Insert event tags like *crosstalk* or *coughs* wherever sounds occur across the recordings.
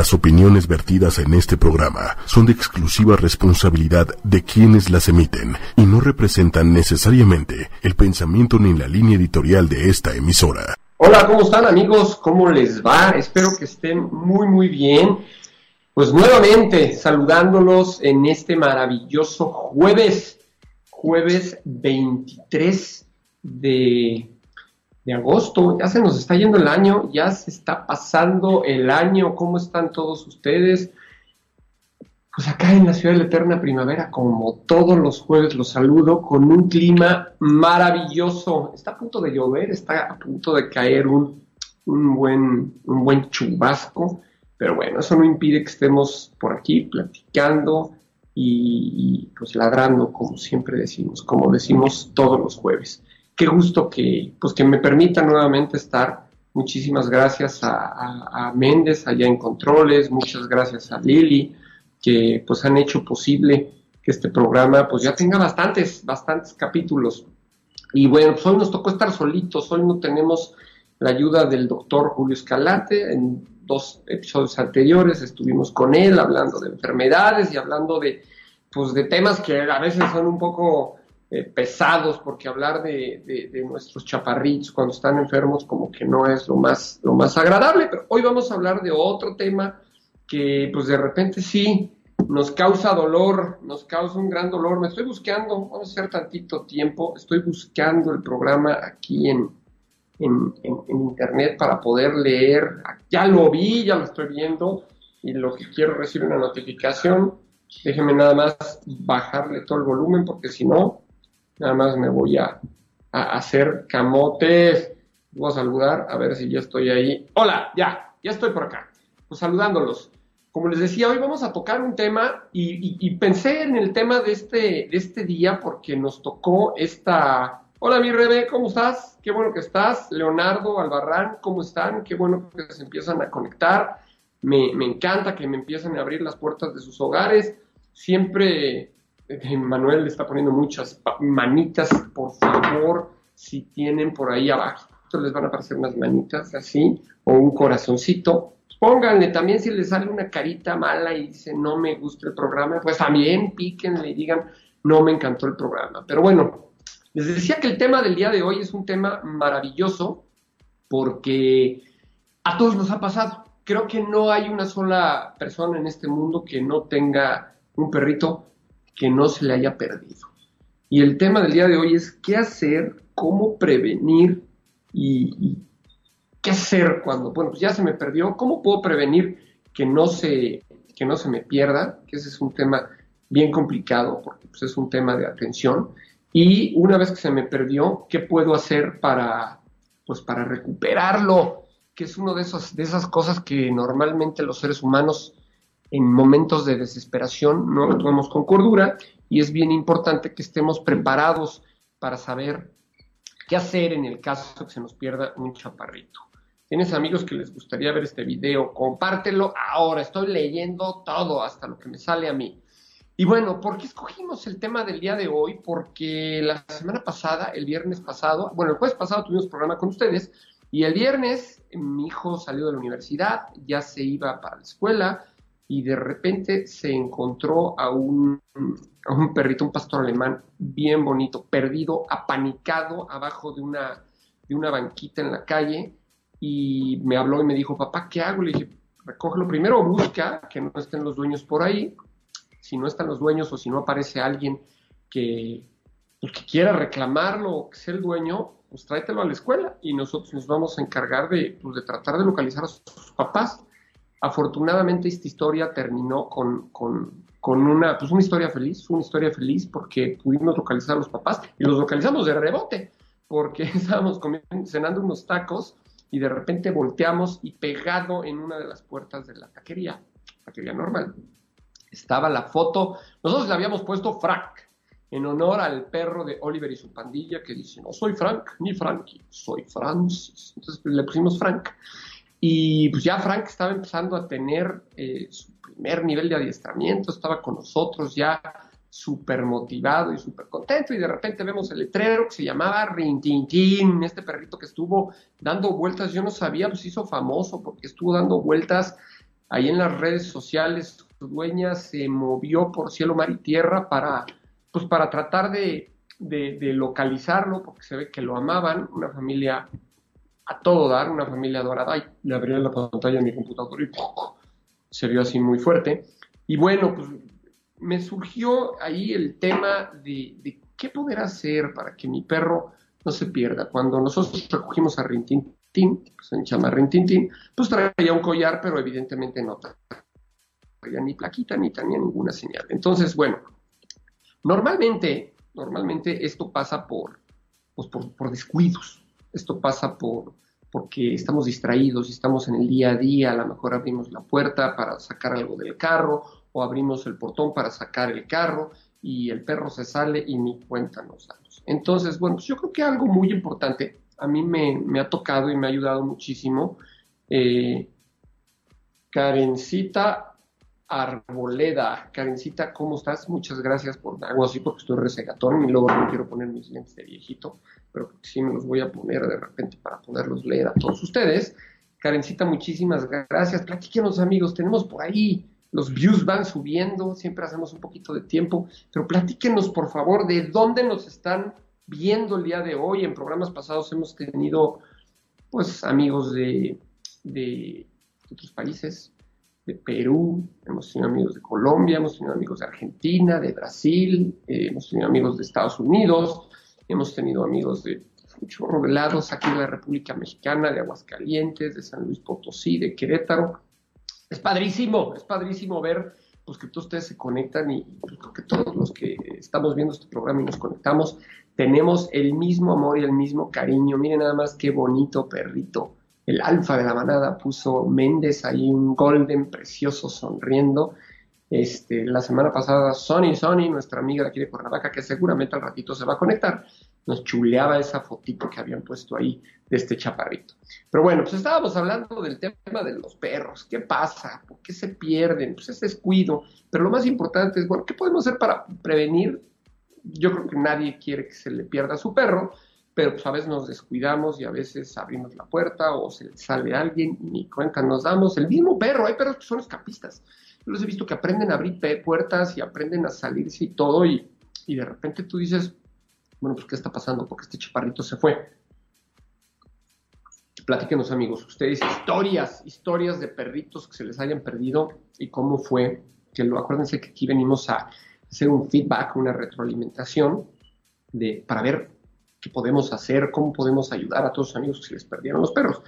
Las opiniones vertidas en este programa son de exclusiva responsabilidad de quienes las emiten y no representan necesariamente el pensamiento ni la línea editorial de esta emisora. Hola, ¿cómo están amigos? ¿Cómo les va? Espero que estén muy, muy bien. Pues nuevamente saludándolos en este maravilloso jueves, jueves 23 de de agosto, ya se nos está yendo el año, ya se está pasando el año, ¿cómo están todos ustedes? Pues acá en la ciudad de la eterna primavera, como todos los jueves, los saludo con un clima maravilloso. Está a punto de llover, está a punto de caer un, un, buen, un buen chubasco, pero bueno, eso no impide que estemos por aquí platicando y, y pues ladrando, como siempre decimos, como decimos todos los jueves qué gusto que, pues, que me permita nuevamente estar. Muchísimas gracias a, Méndez allá en Controles, muchas gracias a Lili, que pues han hecho posible que este programa pues ya tenga bastantes, bastantes capítulos. Y bueno, pues hoy nos tocó estar solitos, hoy no tenemos la ayuda del doctor Julio Escalante, en dos episodios anteriores estuvimos con él hablando de enfermedades y hablando de, pues, de temas que a veces son un poco eh, pesados, porque hablar de, nuestros chaparritos cuando están enfermos como que no es lo más, lo más agradable, pero hoy vamos a hablar de otro tema que pues de repente sí nos causa dolor, nos causa un gran dolor. Me estoy buscando, vamos a hacer tantito tiempo, estoy buscando el programa aquí en, en, internet para poder leer. Ya lo vi, ya lo estoy viendo y lo que quiero recibir una notificación. Déjenme nada más bajarle todo el volumen porque si no, Nada más me voy a, hacer camotes. Voy a saludar, a ver si ya estoy ahí. Hola, ya, ya estoy por acá. Pues saludándolos. Como les decía, hoy vamos a tocar un tema y, pensé en el tema de este, de este día porque nos tocó esta... Hola mi Rebe, ¿cómo estás? Qué bueno que estás. Leonardo, Albarrán, ¿cómo están? Qué bueno que se empiezan a conectar. Me, me encanta que me empiecen a abrir las puertas de sus hogares. Siempre Manuel le está poniendo muchas manitas, por favor, si tienen por ahí abajo, les van a aparecer unas manitas así, o un corazoncito. Pónganle también si les sale una carita mala y dice no me gusta el programa, pues también píquenle y digan no me encantó el programa. Pero bueno, les decía que el tema del día de hoy es un tema maravilloso porque a todos nos ha pasado. Creo que no hay una sola persona en este mundo que no tenga un perrito que no se le haya perdido. Y el tema del día de hoy es qué hacer, cómo prevenir y, qué hacer cuando, bueno, pues ya se me perdió, cómo puedo prevenir que no se, que no se me pierda, que ese es un tema bien complicado porque pues, es un tema de atención. Y una vez que se me perdió, ¿qué puedo hacer para, pues, para recuperarlo? Que es una de, de esas cosas que normalmente los seres humanos en momentos de desesperación no actuamos con cordura y es bien importante que estemos preparados para saber qué hacer en el caso que se nos pierda un chaparrito. Tienes amigos que les gustaría ver este video, compártelo ahora, estoy leyendo todo hasta lo que me sale a mí. Y bueno, ¿por qué escogimos el tema del día de hoy? Porque la semana pasada, el viernes pasado, bueno, el jueves pasado tuvimos programa con ustedes y el viernes mi hijo salió de la universidad, ya se iba para la escuela, y de repente se encontró a un, a un perrito, un pastor alemán bien bonito, perdido, apanicado abajo de una, de una banquita en la calle y me habló y me dijo, papá, ¿qué hago? Le dije, recógelo primero, busca que no estén los dueños por ahí. Si no están los dueños o si no aparece alguien que, pues, que quiera reclamarlo o que sea el dueño, pues tráetelo a la escuela y nosotros nos vamos a encargar de, pues, de tratar de localizar a sus papás. Afortunadamente esta historia terminó con, con, con una, pues una historia feliz, una historia feliz porque pudimos localizar a los papás y los localizamos de rebote porque *laughs* estábamos comiendo, cenando unos tacos y de repente volteamos y pegado en una de las puertas de la taquería, taquería normal, estaba la foto, nosotros le habíamos puesto Frank, en honor al perro de Oliver y su pandilla que dice, no soy Frank ni Frankie, soy Francis. Entonces le pusimos Frank. Y pues ya Frank estaba empezando a tener eh, su primer nivel de adiestramiento, estaba con nosotros ya súper motivado y súper contento y de repente vemos el letrero que se llamaba Rintintín, este perrito que estuvo dando vueltas, yo no sabía, pues hizo famoso porque estuvo dando vueltas ahí en las redes sociales su dueña se movió por cielo, mar y tierra para, pues para tratar de, de, localizarlo, porque se ve que lo amaban, una familia a todo dar, una familia dorada. Ay, le abrí la pantalla de mi computador y se vio así muy fuerte. Y bueno, pues me surgió ahí el tema de, de, qué poder hacer para que mi perro no se pierda. Cuando nosotros recogimos a Rintintín, que se llama Rintintín, pues traía un collar, pero evidentemente no traía ni plaquita ni tenía ninguna señal. Entonces, bueno, normalmente, normalmente esto pasa por, pues por, por descuidos. Esto pasa por porque estamos distraídos y estamos en el día a día, a lo mejor abrimos la puerta para sacar algo del carro o abrimos el portón para sacar el carro y el perro se sale y ni cuenta nos damos. Entonces, bueno, pues yo creo que algo muy importante, a mí me, ha tocado y me ha ayudado muchísimo, eh, Karencita Arboleda. Karencita, ¿cómo estás? Muchas gracias por algo así porque estoy resegatón y luego no quiero poner mis lentes de viejito, pero sí me los voy a poner de repente para poderlos leer a todos ustedes. Karencita, muchísimas gracias. Platíquenos, amigos, tenemos por ahí los views van subiendo, siempre hacemos un poquito de tiempo, pero platíquenos por favor de dónde nos están viendo el día de hoy. En programas pasados hemos tenido pues amigos de, de otros países, de Perú, hemos tenido amigos de Colombia, hemos tenido amigos de Argentina, de Brasil, eh, hemos tenido amigos de Estados Unidos, hemos tenido amigos de muchos lados aquí de la República Mexicana, de Aguascalientes, de San Luis Potosí, de Querétaro es padrísimo, es padrísimo ver pues que todos ustedes se conectan y pues, que todos los que estamos viendo este programa y nos conectamos tenemos el mismo amor y el mismo cariño. Miren nada más qué bonito perrito. El alfa de la manada puso Méndez ahí un golden precioso sonriendo. Este, la semana pasada, Sony, Sony, nuestra amiga de aquí de Cuernavaca, que seguramente al ratito se va a conectar, nos chuleaba esa fotito que habían puesto ahí de este chaparrito. Pero bueno, pues estábamos hablando del tema de los perros. ¿Qué pasa? ¿Por qué se pierden? Pues es descuido. Pero lo más importante es, bueno, ¿qué podemos hacer para prevenir? Yo creo que nadie quiere que se le pierda a su perro, pero pues a veces nos descuidamos y a veces abrimos la puerta o se le sale alguien y ni cuenta nos damos. El mismo perro, hay perros que son escapistas yo los he visto que aprenden a abrir puertas y aprenden a salirse y todo, y, y de repente tú dices, bueno, pues ¿qué está pasando? Porque este chaparrito se fue. Platíquenos, amigos, ustedes historias, historias de perritos que se les hayan perdido y cómo fue. Que lo acuérdense que aquí venimos a hacer un feedback, una retroalimentación de, para ver qué podemos hacer, cómo podemos ayudar a todos los amigos que se les perdieron los perros.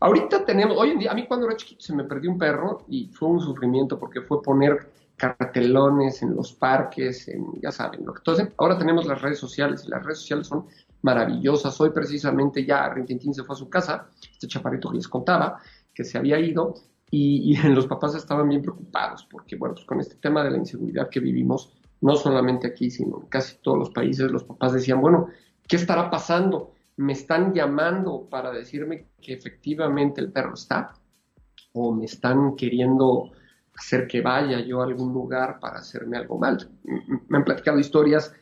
Ahorita tenemos, hoy en día, a mí cuando era chiquito se me perdió un perro y fue un sufrimiento porque fue poner cartelones en los parques, en, ya saben, que entonces ahora tenemos las redes sociales y las redes sociales son maravillosas. Hoy precisamente ya Rintintín se fue a su casa, este chaparrito que les contaba, que se había ido y, y *laughs* los papás estaban bien preocupados porque, bueno, pues con este tema de la inseguridad que vivimos, no solamente aquí, sino en casi todos los países, los papás decían, bueno, ¿qué estará pasando? me están llamando para decirme que efectivamente el perro está, o me están queriendo hacer que vaya yo a algún lugar para hacerme algo mal. Me han platicado historias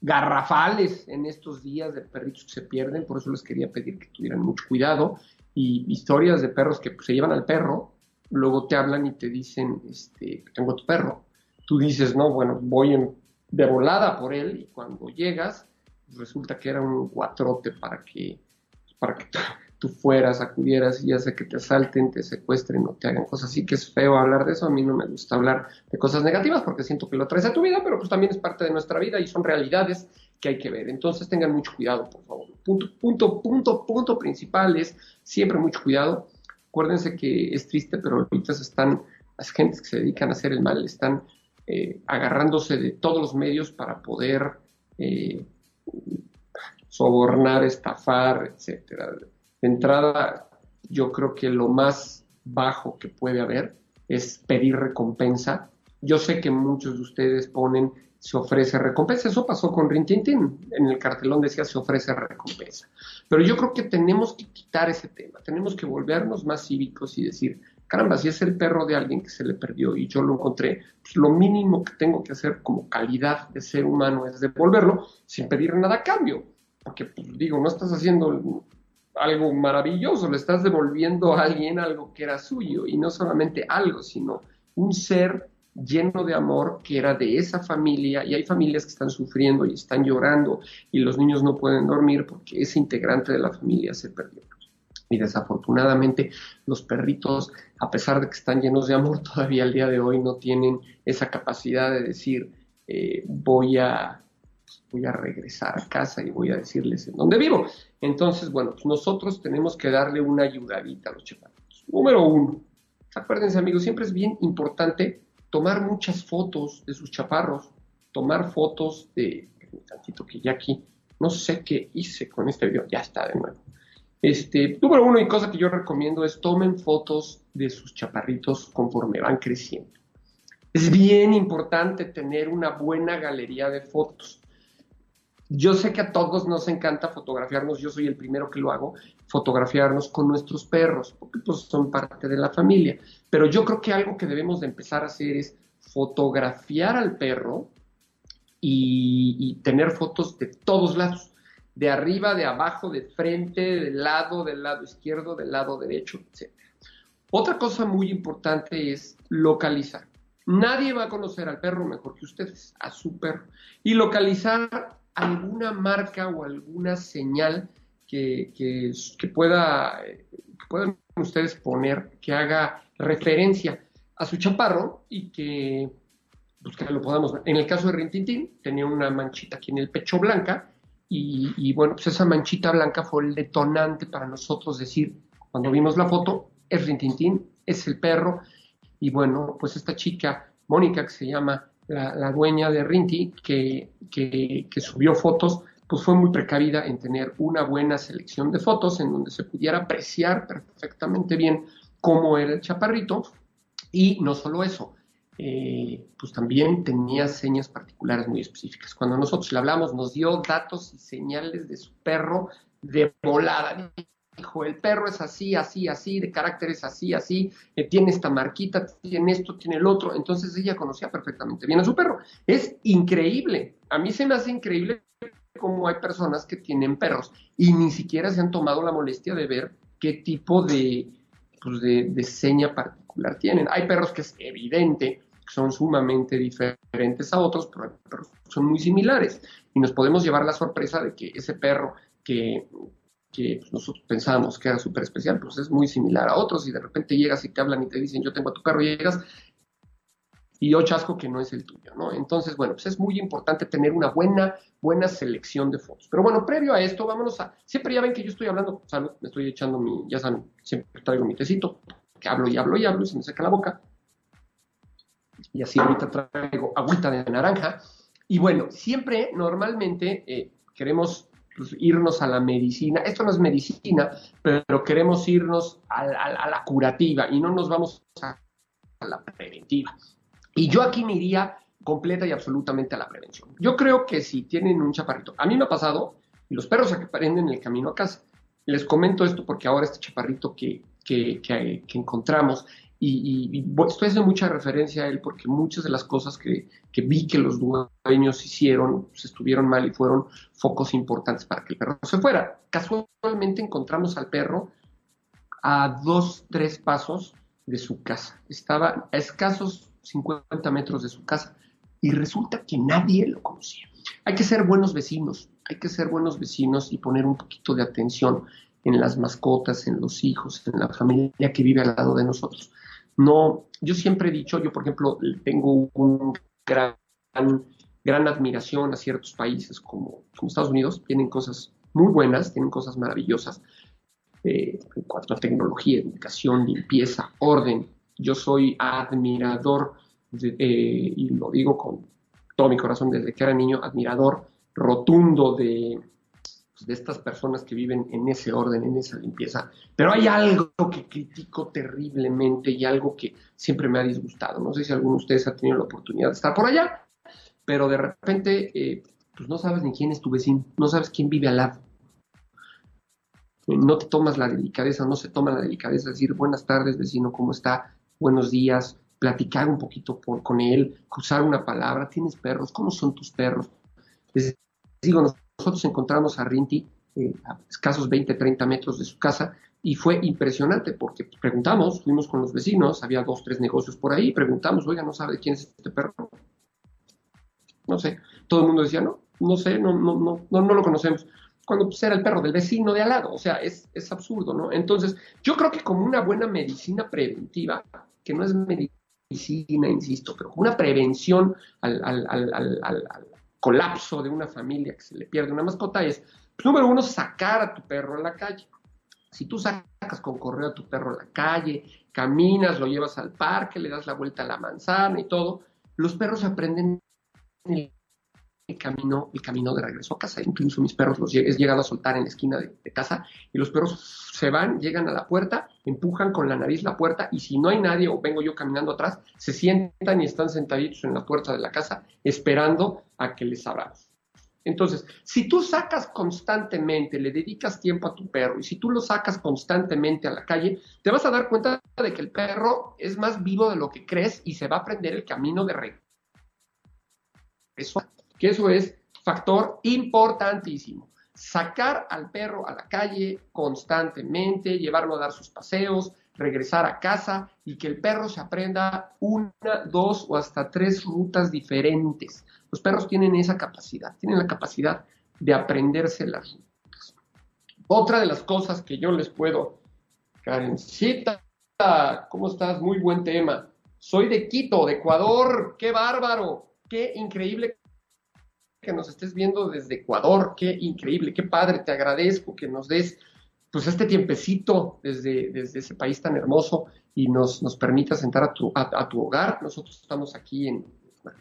garrafales en estos días de perritos que se pierden, por eso les quería pedir que tuvieran mucho cuidado, y historias de perros que pues, se llevan al perro, luego te hablan y te dicen, este, tengo tu perro. Tú dices, no, bueno, voy de volada por él, y cuando llegas, resulta que era un cuatrote para que, para que tú fueras, acudieras y ya sea que te asalten, te secuestren o te hagan cosas así, que es feo hablar de eso, a mí no me gusta hablar de cosas negativas porque siento que lo traes a tu vida, pero pues también es parte de nuestra vida y son realidades que hay que ver. Entonces tengan mucho cuidado, por favor. Punto, punto, punto, punto principal es siempre mucho cuidado. Acuérdense que es triste, pero ahorita están, las gentes que se dedican a hacer el mal están eh, agarrándose de todos los medios para poder eh, sobornar, estafar, etcétera. De entrada, yo creo que lo más bajo que puede haber es pedir recompensa. Yo sé que muchos de ustedes ponen se ofrece recompensa. Eso pasó con Rintintín. En el cartelón decía se ofrece recompensa. Pero yo creo que tenemos que quitar ese tema. Tenemos que volvernos más cívicos y decir, caramba, si es el perro de alguien que se le perdió y yo lo encontré, pues lo mínimo que tengo que hacer como calidad de ser humano es devolverlo sin pedir nada a cambio. Porque, pues, digo, no estás haciendo algo maravilloso, le estás devolviendo a alguien algo que era suyo y no solamente algo, sino un ser lleno de amor que era de esa familia y hay familias que están sufriendo y están llorando y los niños no pueden dormir porque ese integrante de la familia se perdió. Y desafortunadamente los perritos, a pesar de que están llenos de amor, *laughs* todavía al día de hoy no tienen esa capacidad de decir eh, voy a voy a regresar a casa y voy a decirles en dónde vivo. Entonces, bueno, pues nosotros tenemos que darle una ayudadita a los chaparritos. Número uno, acuérdense amigos, siempre es bien importante tomar muchas fotos de sus chaparros, tomar fotos de, un tantito que ya aquí, no sé qué hice con este video, ya está de nuevo. Este, número uno y cosa que yo recomiendo es tomen fotos de sus chaparritos conforme van creciendo. Es bien importante tener una buena galería de fotos. Yo sé que a todos nos encanta fotografiarnos, yo soy el primero que lo hago, fotografiarnos con nuestros perros, porque pues son parte de la familia. Pero yo creo que algo que debemos de empezar a hacer es fotografiar al perro y, tener fotos de todos lados, de arriba, de abajo, de frente, del lado, del lado izquierdo, del lado derecho, etc. Otra cosa muy importante es localizar. Nadie va a conocer al perro mejor que ustedes, a su perro. Y localizar alguna marca o alguna señal que, pueda, puedan ustedes poner que haga referencia a su chaparro y que, pues, lo podamos ver. En el caso de Rintintín, tenía una manchita aquí en el pecho blanca y, bueno, pues esa manchita blanca fue el detonante para nosotros decir, cuando vimos la foto, es Rintintín, es el perro y bueno, pues esta chica, Mónica, que se llama la, dueña de Rinti, que, que, subió fotos, pues fue muy precavida en tener una buena selección de fotos en donde se pudiera apreciar perfectamente bien cómo era el chaparrito. Y no solo eso, eh, pues también tenía señas particulares muy específicas. Cuando nosotros le hablamos, nos dio datos y señales de su perro de volada dijo, el perro es así, así, así, de carácter es así, así, eh, tiene esta marquita, tiene esto, tiene el otro. Entonces ella conocía perfectamente bien a su perro. Es increíble. A mí se me hace increíble cómo hay personas que tienen perros y ni siquiera se han tomado la molestia de ver qué tipo de, pues de, seña particular tienen. Hay perros que es evidente son sumamente diferentes a otros, pero son muy similares. Y nos podemos llevar la sorpresa de que ese perro que, que pues, nosotros pensábamos que era súper especial, pues es muy similar a otros y de repente llegas y te hablan y te dicen yo tengo a tu perro, y llegas y yo chasco que no es el tuyo, ¿no? Entonces, bueno, pues es muy importante tener una buena, buena selección de fotos. Pero bueno, previo a esto, vámonos a, siempre ya ven que yo estoy hablando, salud, me estoy echando mi, ya saben, siempre traigo mi tecito, que hablo y hablo y hablo y se me seca la boca. Y así ahorita traigo agüita de naranja. Y bueno, siempre, normalmente, eh, queremos pues, irnos a la medicina. Esto no es medicina, pero queremos irnos a, la curativa y no nos vamos a, la preventiva. Y yo aquí me iría completa y absolutamente a la prevención. Yo creo que si tienen un chaparrito, a mí me ha pasado, y los perros aprenden el camino a casa. Les comento esto porque ahora este chaparrito que, que, que, que encontramos y, estoy haciendo mucha referencia a él porque muchas de las cosas que, vi que los dueños hicieron pues, estuvieron mal y fueron focos importantes para que el perro se fuera. Casualmente encontramos al perro a dos, tres pasos de su casa. Estaba a escasos 50 metros de su casa y resulta que nadie lo conocía. Hay que ser buenos vecinos, hay que ser buenos vecinos y poner un poquito de atención en las mascotas, en los hijos, en la familia que vive al lado de nosotros. No, yo siempre he dicho, yo por ejemplo tengo un gran, gran admiración a ciertos países como, Estados Unidos, tienen cosas muy buenas, tienen cosas maravillosas eh, en cuanto a tecnología, educación, limpieza, orden. Yo soy admirador, eh, y lo digo con todo mi corazón desde que era niño, admirador rotundo de, pues, de estas personas que viven en ese orden, en esa limpieza. Pero hay algo que critico terriblemente y algo que siempre me ha disgustado. No sé si alguno de ustedes ha tenido la oportunidad de estar por allá, pero de repente eh, pues no sabes ni quién es tu vecino, no sabes quién vive al lado. No te tomas la delicadeza, no se toma la delicadeza de decir buenas tardes vecino, ¿cómo está? Buenos días, platicar un poquito con él, cruzar una palabra, ¿tienes perros? ¿Cómo son tus perros? Les digo, nosotros encontramos a Rinti eh, a escasos 20, 30 metros de su casa, y fue impresionante porque preguntamos, fuimos con los vecinos, había dos, tres negocios por ahí, preguntamos, oiga, ¿no sabe quién es este perro? No sé, todo el mundo decía, no, no sé, no, no, no, no, no lo conocemos. Cuando pues, era el perro del vecino de al lado, o sea, es, es absurdo, ¿no? Entonces, yo creo que como una buena medicina preventiva, que no es medicina, insisto, pero como una prevención al, al, al, al colapso de una familia que se le pierde una mascota es, pues, número uno, sacar a tu perro a la calle. Si tú sacas con correo a tu perro a la calle, caminas, lo llevas al parque, le das la vuelta a la manzana y todo, los perros aprenden el, camino, el camino de regreso a casa. Incluso mis perros los he llegado a soltar en la esquina de, casa y los perros se van, llegan a la puerta, empujan con la nariz la puerta y si no hay nadie o vengo yo caminando atrás, se sientan y están sentaditos en la puerta de la casa esperando a que les abramos. Entonces, si tú sacas constantemente, le dedicas tiempo a tu perro y si tú lo sacas constantemente a la calle, te vas a dar cuenta de que el perro es más vivo de lo que crees y se va a aprender el camino de regreso. Que eso es factor importantísimo. Sacar al perro a la calle constantemente, llevarlo a dar sus paseos, regresar a casa y que el perro se aprenda una, dos o hasta tres rutas diferentes. Los perros tienen esa capacidad, tienen la capacidad de aprenderse las rutas. Otra de las cosas que yo les puedo, Karencita, ¿cómo estás? Muy buen tema. Soy de Quito, de Ecuador, qué bárbaro, qué increíble que nos estés viendo desde Ecuador, qué increíble, qué padre, te agradezco que nos des pues este tiempecito desde, desde ese país tan hermoso y nos, nos permita sentar a tu, a, tu hogar. Nosotros estamos aquí en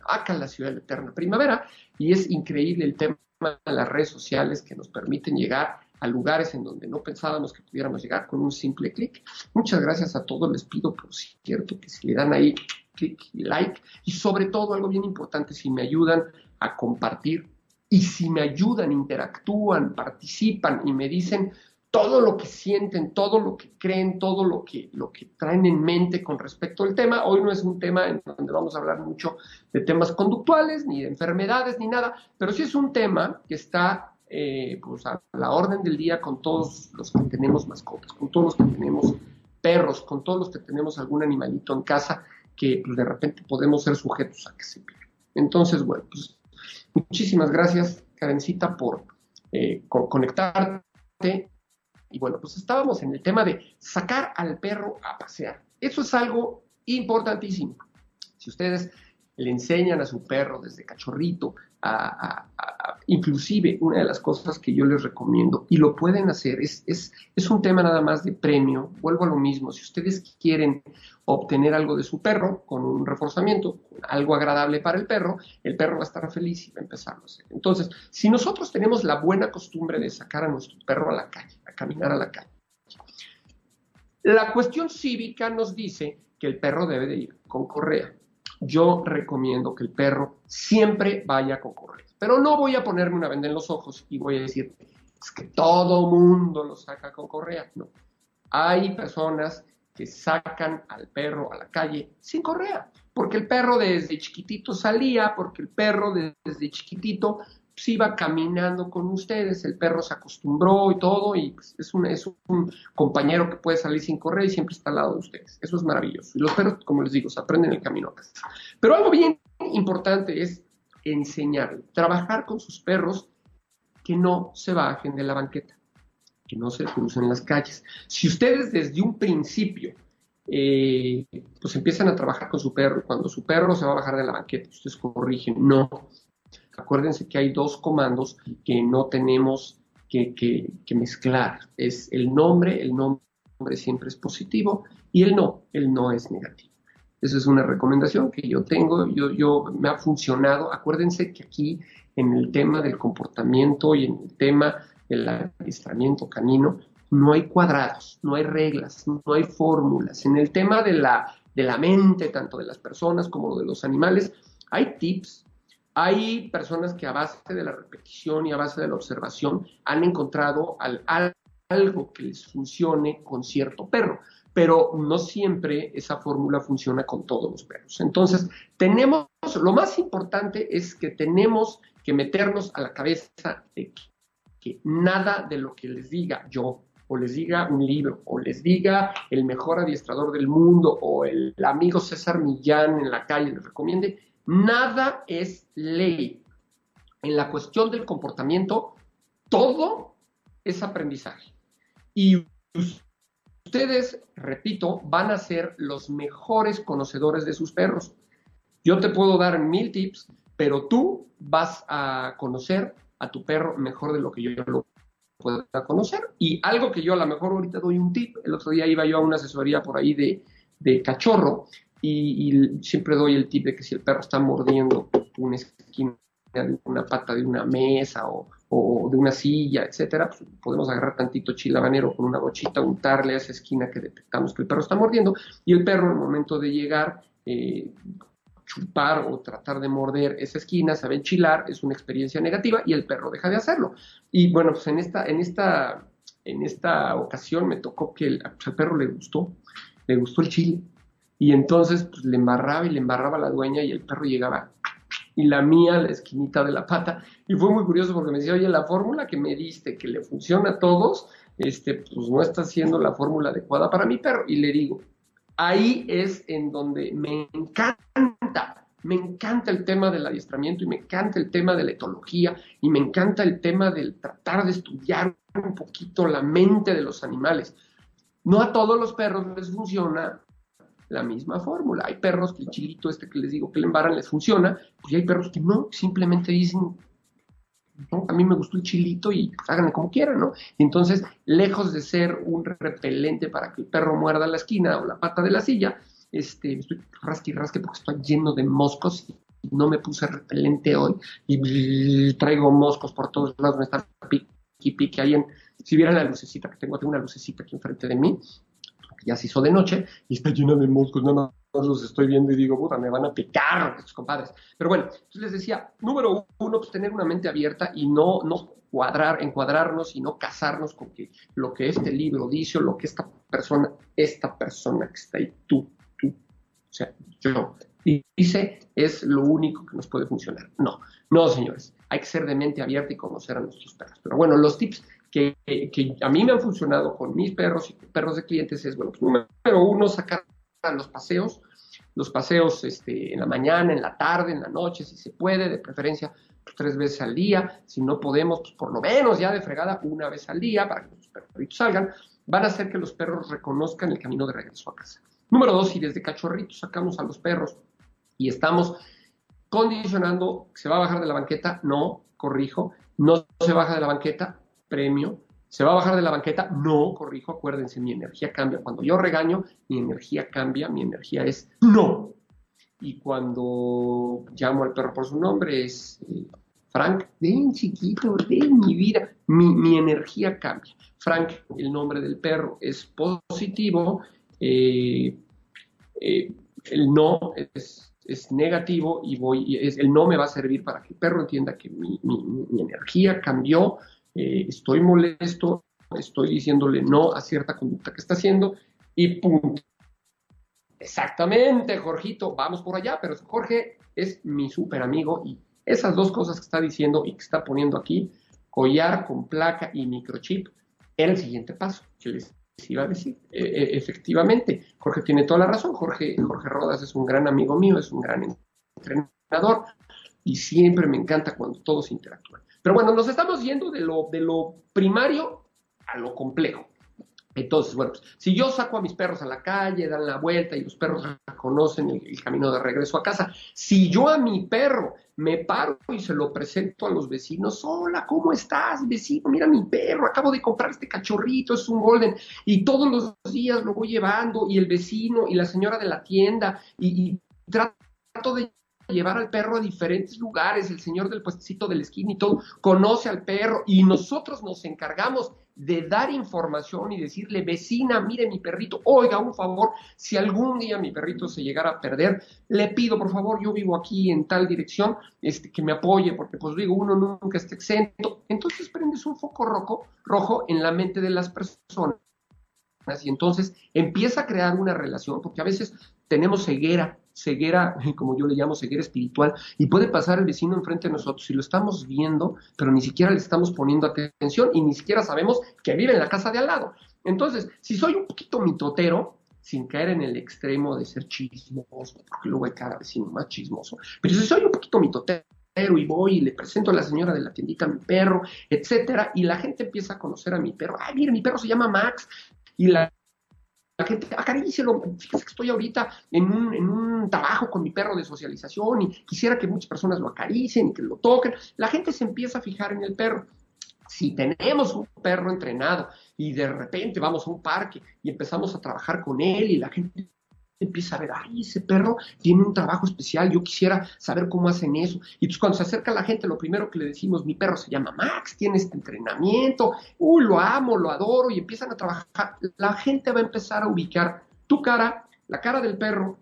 acá la ciudad de la eterna primavera, y es increíble el tema de las redes sociales que nos permiten llegar a lugares en donde no pensábamos que pudiéramos llegar con un simple clic. Muchas gracias a todos, les pido por cierto que si le dan ahí clic y like, y sobre todo algo bien importante, si me ayudan a compartir y si me ayudan, interactúan, participan y me dicen todo lo que sienten, todo lo que creen, todo lo que, lo que traen en mente con respecto al tema. Hoy no es un tema en donde vamos a hablar mucho de temas conductuales, ni de enfermedades, ni nada, pero sí es un tema que está eh, pues a la orden del día con todos los que tenemos mascotas, con todos los que tenemos perros, con todos los que tenemos algún animalito en casa que pues, de repente podemos ser sujetos a que se pierda. Entonces, bueno, pues muchísimas gracias, Karencita, por eh, conectarte y bueno, pues estábamos en el tema de sacar al perro a pasear. Eso es algo importantísimo. Si ustedes le enseñan a su perro desde cachorrito, a, inclusive una de las cosas que yo les recomiendo, y lo pueden hacer, es, es, es, un tema nada más de premio, vuelvo a lo mismo, si ustedes quieren obtener algo de su perro con un reforzamiento, algo agradable para el perro, el perro va a estar feliz y va a empezar a hacer. Entonces, si nosotros tenemos la buena costumbre de sacar a nuestro perro a la calle, a caminar a la calle, la cuestión cívica nos dice que el perro debe de ir con correa yo recomiendo que el perro siempre vaya con correa. Pero no voy a ponerme una venda en los ojos y voy a decir, es que todo mundo lo saca con correa. No. Hay personas que sacan al perro a la calle sin correa, porque el perro desde chiquitito salía, porque el perro desde chiquitito pues iba caminando con ustedes, el perro se acostumbró y todo, y pues, es, un, es un compañero que puede salir sin correr y siempre está al lado de ustedes. Eso es maravilloso. Y los perros, como les digo, se aprenden el camino a casa. Pero algo bien importante es enseñarle, trabajar con sus perros que no se bajen de la banqueta, que no se crucen las calles. Si ustedes desde un principio eh, pues empiezan a trabajar con su perro, cuando su perro se va a bajar de la banqueta, ustedes corrigen, no, Acuérdense que hay dos comandos que no tenemos que, mezclar. Es el nombre, el nombre siempre es positivo y el no, el no es negativo. Esa es una recomendación que yo tengo, yo, yo me ha funcionado. Acuérdense que aquí en el tema del comportamiento y en el tema del adiestramiento canino, no hay cuadrados, no hay reglas, no hay fórmulas. En el tema de la, de la mente, tanto de las personas como de los animales, hay tips, hay personas que a base de la repetición y a base de la observación han encontrado algo que les funcione con cierto perro, pero no siempre esa fórmula funciona con todos los perros. Entonces, tenemos, lo más importante es que tenemos que meternos a la cabeza de que que nada de lo que les diga yo, o les diga un libro, o les diga el mejor adiestrador del mundo, o el amigo César Millán en la calle les recomiende, nada es ley. En la cuestión del comportamiento, todo es aprendizaje. Y ustedes, repito, van a ser los mejores conocedores de sus perros. Yo te puedo dar mil tips, pero tú vas a conocer a tu perro mejor de lo que yo lo pueda conocer. Y algo que yo a lo mejor ahorita doy un tip, el otro día iba yo a una asesoría por ahí de, cachorro y, siempre doy el tip de que si el perro está mordiendo una esquina de una pata de una mesa o, de una silla, etcétera, pues podemos agarrar tantito chile habanero con una bochita, untarle a esa esquina que detectamos que el perro está mordiendo y el perro el momento de llegar eh, chupar o tratar de morder esa esquina, sabe enchilar, es una experiencia negativa y el perro deja de hacerlo. Y bueno, pues en esta, en esta, en esta ocasión me tocó que el, pues, al perro le gustó, le gustó el chile. Y entonces pues, le embarraba y le embarraba la dueña y el perro llegaba y la mía la esquinita de la pata. Y fue muy curioso porque me decía, oye, la fórmula que me diste, que le funciona a todos, este, pues no está siendo la fórmula adecuada para mi perro. Y le digo, ahí es en donde me encanta, me encanta el tema del adiestramiento y me encanta el tema de la etología y me encanta el tema del tratar de estudiar un poquito la mente de los animales. No a todos los perros les funciona la misma fórmula. Hay perros que el chilito este que les digo que le embaran les funciona, pues hay perros que no, simplemente dicen, a mí me gustó el chilito y háganle como quieran, ¿no? Y entonces, lejos de ser un repelente para que el perro muerda la esquina o la pata de la silla, este, estoy rasque y rasque porque estoy lleno de moscos y no me puse repelente hoy y traigo moscos por todos lados, me está pique ahí en, si vieran la lucecita que tengo, tengo una lucecita aquí enfrente de mí, ya se hizo de noche y está llena de moscos, nada más los estoy viendo y digo, puta, me van a picar estos compadres. Pero bueno, entonces les decía, número uno, pues tener una mente abierta y no, no cuadrar, encuadrarnos y no casarnos con que lo que este libro dice o lo que esta persona, esta persona que está ahí, tú, tú, o sea, yo, dice es lo único que nos puede funcionar. No, no, señores, hay que ser de mente abierta y conocer a nuestros perros. Pero bueno, los tips que, a mí me han funcionado con mis perros y perros de clientes es, bueno, pues, número uno, sacar los paseos, los paseos este, en la mañana, en la tarde, en la noche, si se puede, de preferencia pues, tres veces al día, si no podemos, pues por lo menos ya de fregada una vez al día para que los perritos salgan, van a hacer que los perros reconozcan el camino de regreso a casa. Número dos, si desde cachorritos sacamos a los perros y estamos condicionando, ¿se va a bajar de la banqueta? No, corrijo, no se baja de la banqueta, premio. ¿Se va a bajar de la banqueta? No, corrijo, acuérdense, mi energía cambia. Cuando yo regaño, mi energía cambia, mi energía es no. Y cuando llamo al perro por su nombre es eh, Frank, ven chiquito, ven mi vida, mi, energía cambia. Frank, el nombre del perro, es positivo, eh, eh, el no es, negativo y voy, es, el no me va a servir para que el perro entienda que mi, mi energía cambió eh, estoy molesto, estoy diciéndole no a cierta conducta que está haciendo y punto. Exactamente, Jorgito, vamos por allá, pero Jorge es mi súper amigo y esas dos cosas que está diciendo y que está poniendo aquí, collar con placa y microchip, era el siguiente paso que les iba a decir. E, e, efectivamente, Jorge tiene toda la razón. Jorge, Jorge Rodas es un gran amigo mío, es un gran entrenador y siempre me encanta cuando todos interactúan. Pero bueno, nos estamos yendo de lo, de lo primario a lo complejo. Entonces, bueno, pues, si yo saco a mis perros a la calle, dan la vuelta y los perros conocen el, camino de regreso a casa, si yo a mi perro me paro y se lo presento a los vecinos, hola, ¿cómo estás, vecino? Mira mi perro, acabo de comprar este cachorrito, es un golden, y todos los días lo voy llevando, y el vecino y la señora de la tienda, y, y trato de llevar al perro a diferentes lugares, el señor del puestecito del esquina y todo, conoce al perro y nosotros nos encargamos de dar información y decirle, vecina, mire mi perrito, oiga, un favor, si algún día mi perrito se llegara a perder, le pido, por favor, yo vivo aquí en tal dirección, este, que me apoye, porque pues digo, uno nunca está exento. Entonces prendes un foco rojo, rojo en la mente de las personas y entonces empieza a crear una relación, porque a veces tenemos ceguera ceguera, *laughs* como yo le llamo ceguera espiritual, y puede pasar el vecino enfrente de nosotros y lo estamos viendo, pero ni siquiera le estamos poniendo atención y ni siquiera sabemos que vive en la casa de al lado. Entonces, si soy un poquito mitotero, sin caer en el extremo de ser chismoso, porque luego hay cada vecino más chismoso, pero si soy un poquito mitotero, y voy y le presento a la señora de la tiendita a mi perro, etcétera, y la gente empieza a conocer a mi perro. Ay, mire, mi perro se llama Max, y la, la gente, acarícelo, fíjese que estoy ahorita en un, en un trabajo con mi perro de socialización y quisiera que muchas personas lo acaricien y que lo toquen. La gente se empieza a fijar en el perro. Si tenemos un perro entrenado y de repente vamos a un parque y empezamos a trabajar con él y la gente empieza a ver, ay, ese perro tiene un trabajo especial, yo quisiera saber cómo hacen eso. Y entonces cuando se acerca la gente, lo primero que le decimos, mi perro se llama Max, tiene este entrenamiento, uy, lo amo, lo adoro, y empiezan a trabajar. La gente va a empezar a ubicar tu cara, la cara del perro,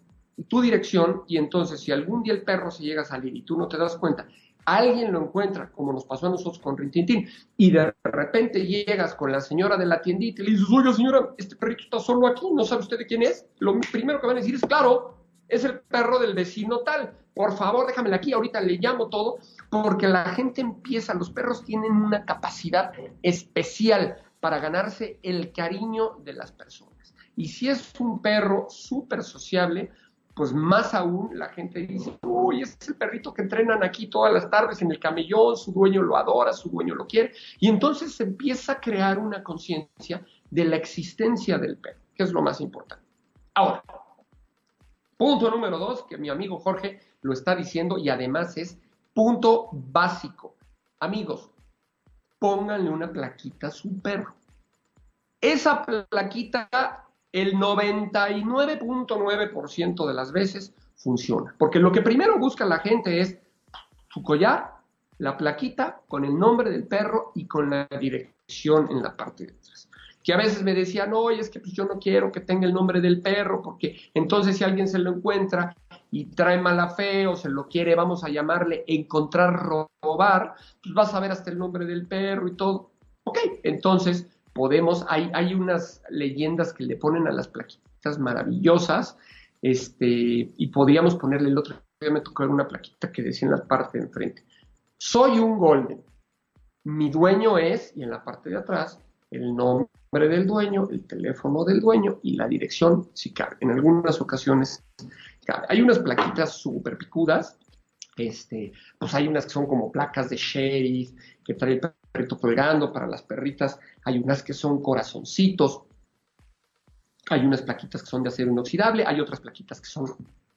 tu dirección, y entonces si algún día el perro se llega a salir y tú no te das cuenta, alguien lo encuentra, como nos pasó a nosotros con Rintintín, y de repente llegas con la señora de la tiendita y le dices, oiga señora, este perrito está solo aquí, ¿no sabe usted de quién es? Lo primero que van a decir es, claro, es el perro del vecino tal, por favor déjamelo aquí, ahorita le llamo todo, porque la gente empieza, los perros tienen una capacidad especial para ganarse el cariño de las personas. Y si es un perro súper sociable, pues más aún la gente dice, uy, es el perrito que entrenan aquí todas las tardes en el camellón, su dueño lo adora, su dueño lo quiere, y entonces se empieza a crear una conciencia de la existencia del perro, que es lo más importante. Ahora, punto número dos, que mi amigo Jorge lo está diciendo y además es punto básico. Amigos, pónganle una plaquita a su perro. Esa plaquita el 99.9% de las veces funciona. Porque lo que primero busca la gente es su collar, la plaquita con el nombre del perro y con la dirección en la parte de atrás. Que a veces me decían, oye, es que pues yo no quiero que tenga el nombre del perro, porque entonces si alguien se lo encuentra y trae mala fe o se lo quiere, vamos a llamarle encontrar robar, pues vas a ver hasta el nombre del perro y todo. Ok, entonces podemos, hay, hay unas leyendas que le ponen a las plaquitas maravillosas, este, y podríamos ponerle el otro día me tocó una plaquita que decía en la parte de enfrente, soy un golden, mi dueño es, y en la parte de atrás, el nombre del dueño, el teléfono del dueño y la dirección, si cabe. En algunas ocasiones cabe. Hay unas plaquitas súper picudas, este, pues hay unas que son como placas de sheriff, que trae perrito colgando, para las perritas hay unas que son corazoncitos, hay unas plaquitas que son de acero inoxidable, hay otras plaquitas que son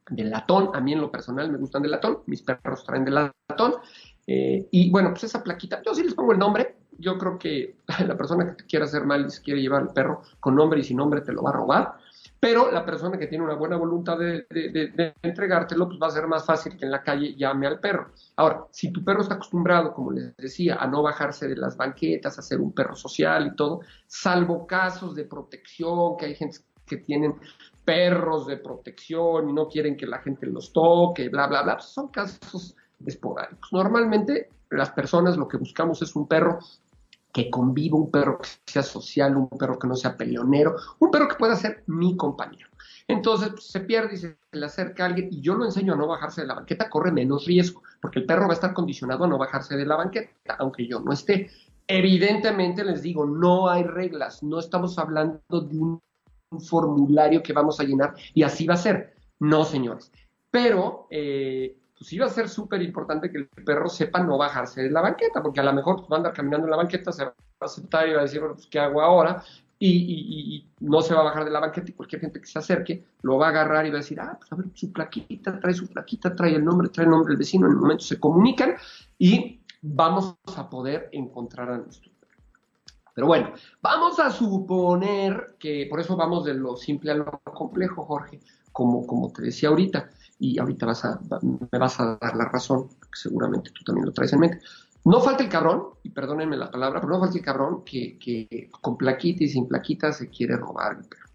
de latón, a mí en lo personal me gustan de latón, mis perros traen de latón, eh, y bueno, pues esa plaquita, yo sí les pongo el nombre, yo creo que *laughs* la persona que te quiera hacer mal y se quiere llevar el perro con nombre y sin nombre te lo va a robar, pero la persona que tiene una buena voluntad de, entregártelo, pues va a ser más fácil que en la calle llame al perro. Ahora, si tu perro está acostumbrado, como les decía, a no bajarse de las banquetas, a ser un perro social y todo, salvo casos de protección, que hay gente que tienen perros de protección y no quieren que la gente los toque, bla, bla, bla, pues son casos esporádicos. Normalmente las personas lo que buscamos es un perro que conviva, un perro que sea social, un perro que no sea peleonero, un perro que pueda ser mi compañero. Entonces pues, se pierde y se le acerca a alguien y yo lo enseño a no bajarse de la banqueta, corre menos riesgo, porque el perro va a estar condicionado a no bajarse de la banqueta, aunque yo no esté. Evidentemente les digo, no hay reglas, no estamos hablando de un, formulario que vamos a llenar y así va a ser. No, señores. Pero eh, pues iba a ser súper importante que el perro sepa no bajarse de la banqueta, porque a lo mejor va a andar caminando en la banqueta, se va a aceptar y va a decir, bueno, pues, ¿qué hago ahora? Y, no se va a bajar de la banqueta y cualquier gente que se acerque lo va a agarrar y va a decir, ah, pues a ver, su plaquita, trae su plaquita, trae el nombre, trae el nombre del vecino, en el momento se comunican y vamos a poder encontrar a nuestro perro. Pero bueno, vamos a suponer que, por eso vamos de lo simple a lo complejo, Jorge, como, como te decía ahorita, y ahorita me vas a dar la razón, seguramente tú también lo traes en mente. No falta el cabrón, y perdónenme la palabra, pero no falta el cabrón que, con plaquita y sin plaquita se quiere robar perro.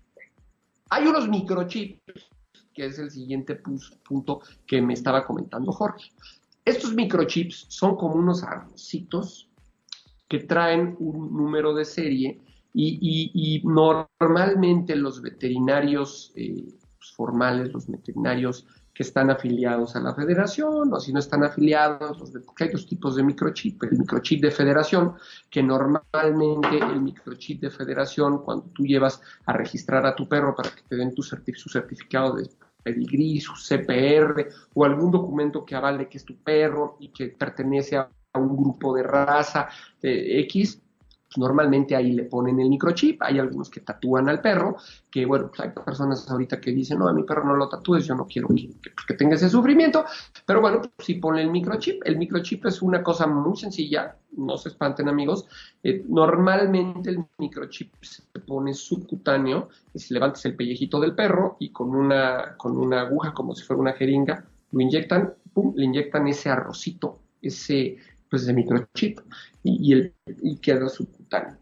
Hay unos microchips, que es el siguiente punto que me estaba comentando Jorge. Estos microchips son como unos arrocitos que traen un número de serie y, normalmente los veterinarios eh, formales, los veterinarios que están afiliados a la federación o si no están afiliados, porque hay dos tipos de microchip. El microchip de federación, que normalmente el microchip de federación, cuando tú llevas a registrar a tu perro para que te den tu su certificado de pedigrí, su CPR o algún documento que avale que es tu perro y que pertenece a un grupo de raza de X, normalmente ahí le ponen el microchip, hay algunos que tatúan al perro, que bueno, pues hay personas ahorita que dicen, no, a mi perro no lo tatúes, yo no quiero que, pues, tenga ese sufrimiento, pero bueno, pues sí pone el microchip, el microchip es una cosa muy sencilla, no se espanten amigos, eh, normalmente el microchip se pone subcutáneo, si levantas el pellejito del perro y con una, con una aguja como si fuera una jeringa, lo inyectan, pum, le inyectan ese arrocito, ese pues de microchip y, el, y queda subcutáneo.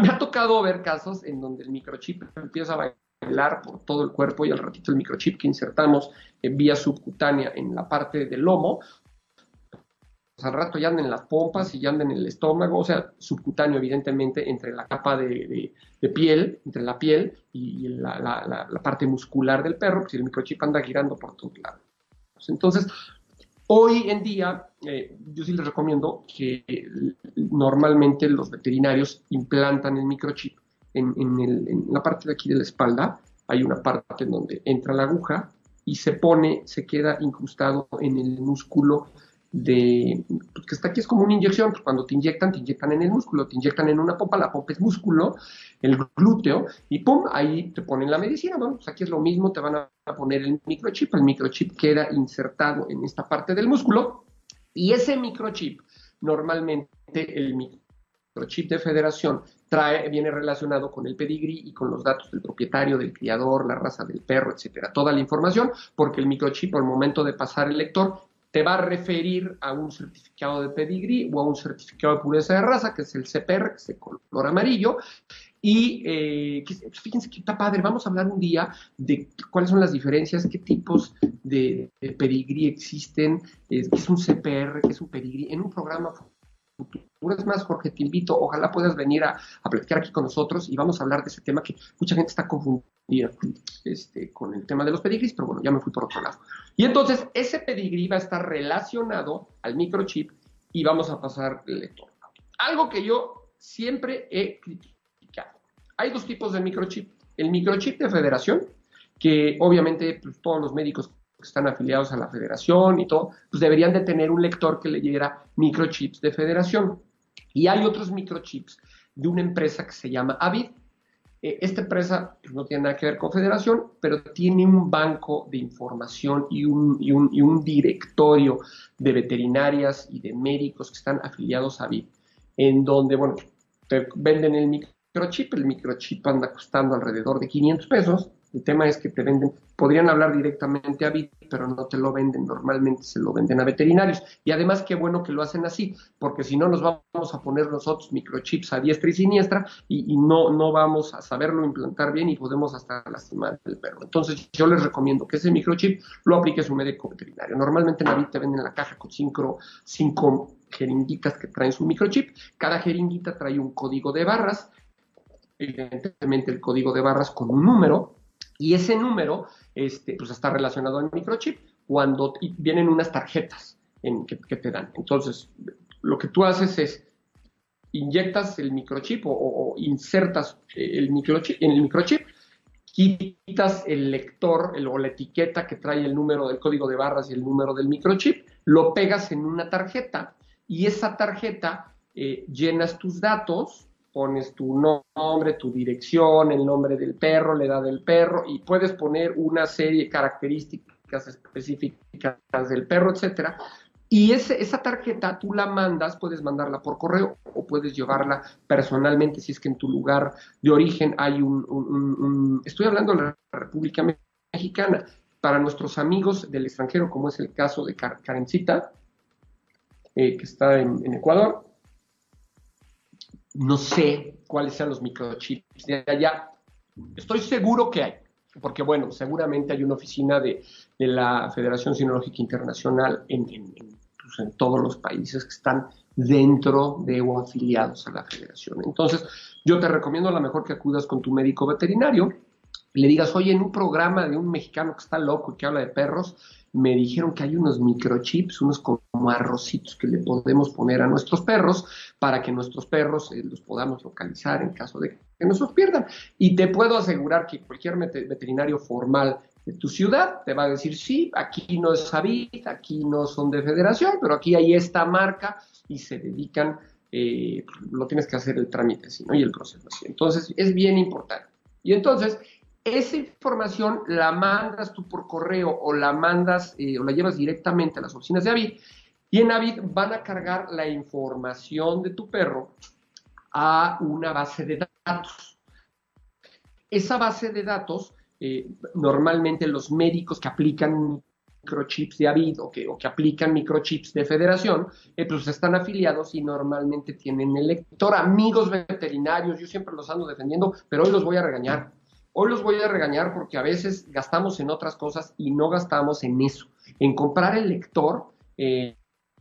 Me ha tocado ver casos en donde el microchip empieza a bailar por todo el cuerpo y al ratito el microchip que insertamos en vía subcutánea en la parte del lomo, pues al rato ya andan en las pompas y ya andan en el estómago, o sea, subcutáneo evidentemente entre la capa de, piel, entre la piel y la, la, parte muscular del perro, pues el microchip anda girando por todos lados. Entonces, Hoy en día, eh, yo sí les recomiendo que normalmente los veterinarios implantan el microchip en, la parte de aquí de la espalda. Hay una parte en donde entra la aguja y se pone, se queda incrustado en el músculo de, pues, que está aquí es como una inyección, pues cuando te inyectan, te inyectan en el músculo, te inyectan en una pompa, la pompa es músculo, el glúteo, y pum, ahí te ponen la medicina, bueno, pues aquí es lo mismo, te van a poner el microchip, el microchip queda insertado en esta parte del músculo, y ese microchip, normalmente el microchip de federación, trae, viene relacionado con el pedigrí y con los datos del propietario, del criador, la raza del perro, etcétera, toda la información, porque el microchip al momento de pasar el lector te va a referir a un certificado de pedigrí o a un certificado de pureza de raza, que es el CPR, que es el color amarillo. Y eh, fíjense que está padre, vamos a hablar un día de cuáles son las diferencias, qué tipos de, pedigrí existen, qué es un CPR, qué es un pedigrí, en un programa futuro. Es más, Jorge, te invito, ojalá puedas venir a, platicar aquí con nosotros y vamos a hablar de ese tema que mucha gente está confundida este, con el tema de los pedigrís, pero bueno, ya me fui por otro lado. Y entonces ese pedigrí va a estar relacionado al microchip y vamos a pasar el lector. Algo que yo siempre he criticado. Hay dos tipos de microchip. El microchip de federación, que obviamente pues, todos los médicos que están afiliados a la federación y todo, pues deberían de tener un lector que leyera microchips de federación. Y hay otros microchips de una empresa que se llama Avid, eh, esta empresa pues, no tiene nada que ver con federación, pero tiene un banco de información y un, y un, directorio de veterinarias y de médicos que están afiliados a VIP, en donde, bueno, te venden el microchip, el microchip anda costando alrededor de 500 pesos, el tema es que te venden, podrían hablar directamente a BIT, pero no te lo venden, normalmente se lo venden a veterinarios. Y además qué bueno que lo hacen así, porque si no nos vamos a poner nosotros microchips a diestra y siniestra y, no, no vamos a saberlo implantar bien y podemos hasta lastimar el perro. Entonces yo les recomiendo que ese microchip lo aplique su médico veterinario. Normalmente en BIT te venden la caja con cinco, cinco jeringuitas que traen su microchip. Cada jeringuita trae un código de barras, evidentemente el código de barras con un número y ese número este, pues está relacionado al microchip cuando vienen unas tarjetas en, que, te dan. Entonces, lo que tú haces es inyectas el microchip o, insertas el microchip, en el microchip, quitas el lector o la etiqueta que trae el número del código de barras y el número del microchip, lo pegas en una tarjeta y esa tarjeta eh, llenas tus datos pones tu nombre, tu dirección, el nombre del perro, la edad del perro y puedes poner una serie de características específicas del perro, etcétera. Y ese, esa tarjeta tú la mandas, puedes mandarla por correo o puedes llevarla personalmente si es que en tu lugar de origen hay un... estoy hablando de la República Mexicana. Para nuestros amigos del extranjero, como es el caso de Karencita, eh, que está en Ecuador, no sé cuáles sean los microchips de allá. Estoy seguro que hay, porque bueno, seguramente hay una oficina de, la Federación Sinológica Internacional en, pues, en, todos los países que están dentro de o afiliados a la federación. Entonces, yo te recomiendo a lo mejor que acudas con tu médico veterinario le digas, oye, en un programa de un mexicano que está loco y que habla de perros, me dijeron que hay unos microchips, unos como arrocitos que le podemos poner a nuestros perros para que nuestros perros eh, los podamos localizar en caso de que nos los pierdan. Y te puedo asegurar que cualquier veterinario formal de tu ciudad te va a decir, sí, aquí no es Avid, aquí no son de federación, pero aquí hay esta marca y se dedican, eh, lo tienes que hacer el trámite así, ¿no? Y el proceso así. Entonces, es bien importante. Y entonces, esa información la mandas tú por correo o la mandas eh, o la llevas directamente a las oficinas de Avid y en Avid van a cargar la información de tu perro a una base de datos. Esa base de datos, eh, normalmente los médicos que aplican microchips de Avid o que, aplican microchips de federación, eh, pues están afiliados y normalmente tienen el lector. Amigos veterinarios, yo siempre los ando defendiendo, pero hoy los voy a regañar Hoy los voy a regañar porque a veces gastamos en otras cosas y no gastamos en eso, en comprar el lector. Eh,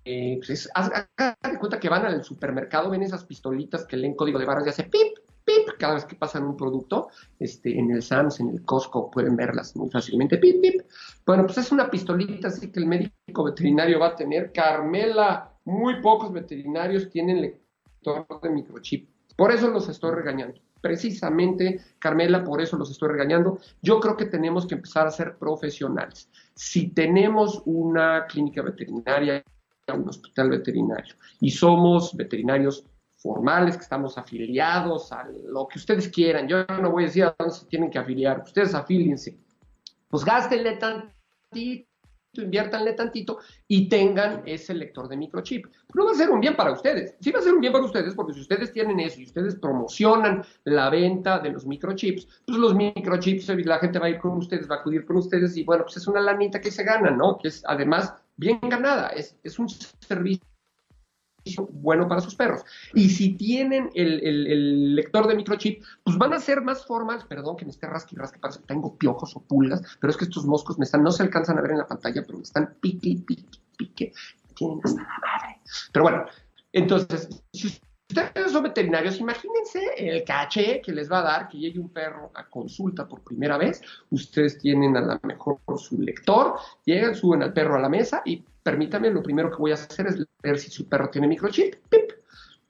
eh, pues haz, de cuenta que van al supermercado, ven esas pistolitas que leen código de barras y hace pip, pip, cada vez que pasan un producto, este, en el Sams, en el Costco, pueden verlas muy fácilmente, pip, pip. Bueno, pues es una pistolita así que el médico veterinario va a tener. Carmela, muy pocos veterinarios tienen lector de microchip. Por eso los estoy regañando precisamente, Carmela, por eso los estoy regañando. Yo creo que tenemos que empezar a ser profesionales. Si tenemos una clínica veterinaria, un hospital veterinario, y somos veterinarios formales, que estamos afiliados a lo que ustedes quieran, yo no voy a decir a dónde se tienen que afiliar, ustedes afíliense, pues gástenle tantito inviértanle tantito y tengan ese lector de microchip. No va a ser un bien para ustedes, sí va a ser un bien para ustedes porque si ustedes tienen eso y ustedes promocionan la venta de los microchips, pues los microchips, la gente va a ir con ustedes, va a acudir con ustedes y bueno, pues es una lanita que se gana, ¿no? Que es además bien ganada, es, es un servicio bueno para sus perros. Y si tienen el, lector de microchip, pues van a ser más formales, perdón que me esté rasque y rasque, parece que tengo piojos o pulgas, pero es que estos moscos me están, no se alcanzan a ver en la pantalla, pero me están pique, pique, pique, tienen hasta la madre. Pero bueno, entonces, si ustedes son veterinarios, imagínense el caché que les va a dar que llegue un perro a consulta por primera vez. Ustedes tienen a lo mejor su lector, llegan, suben al perro a la mesa y permítame, lo primero que voy a hacer es ver si su perro tiene microchip. ¡Pip!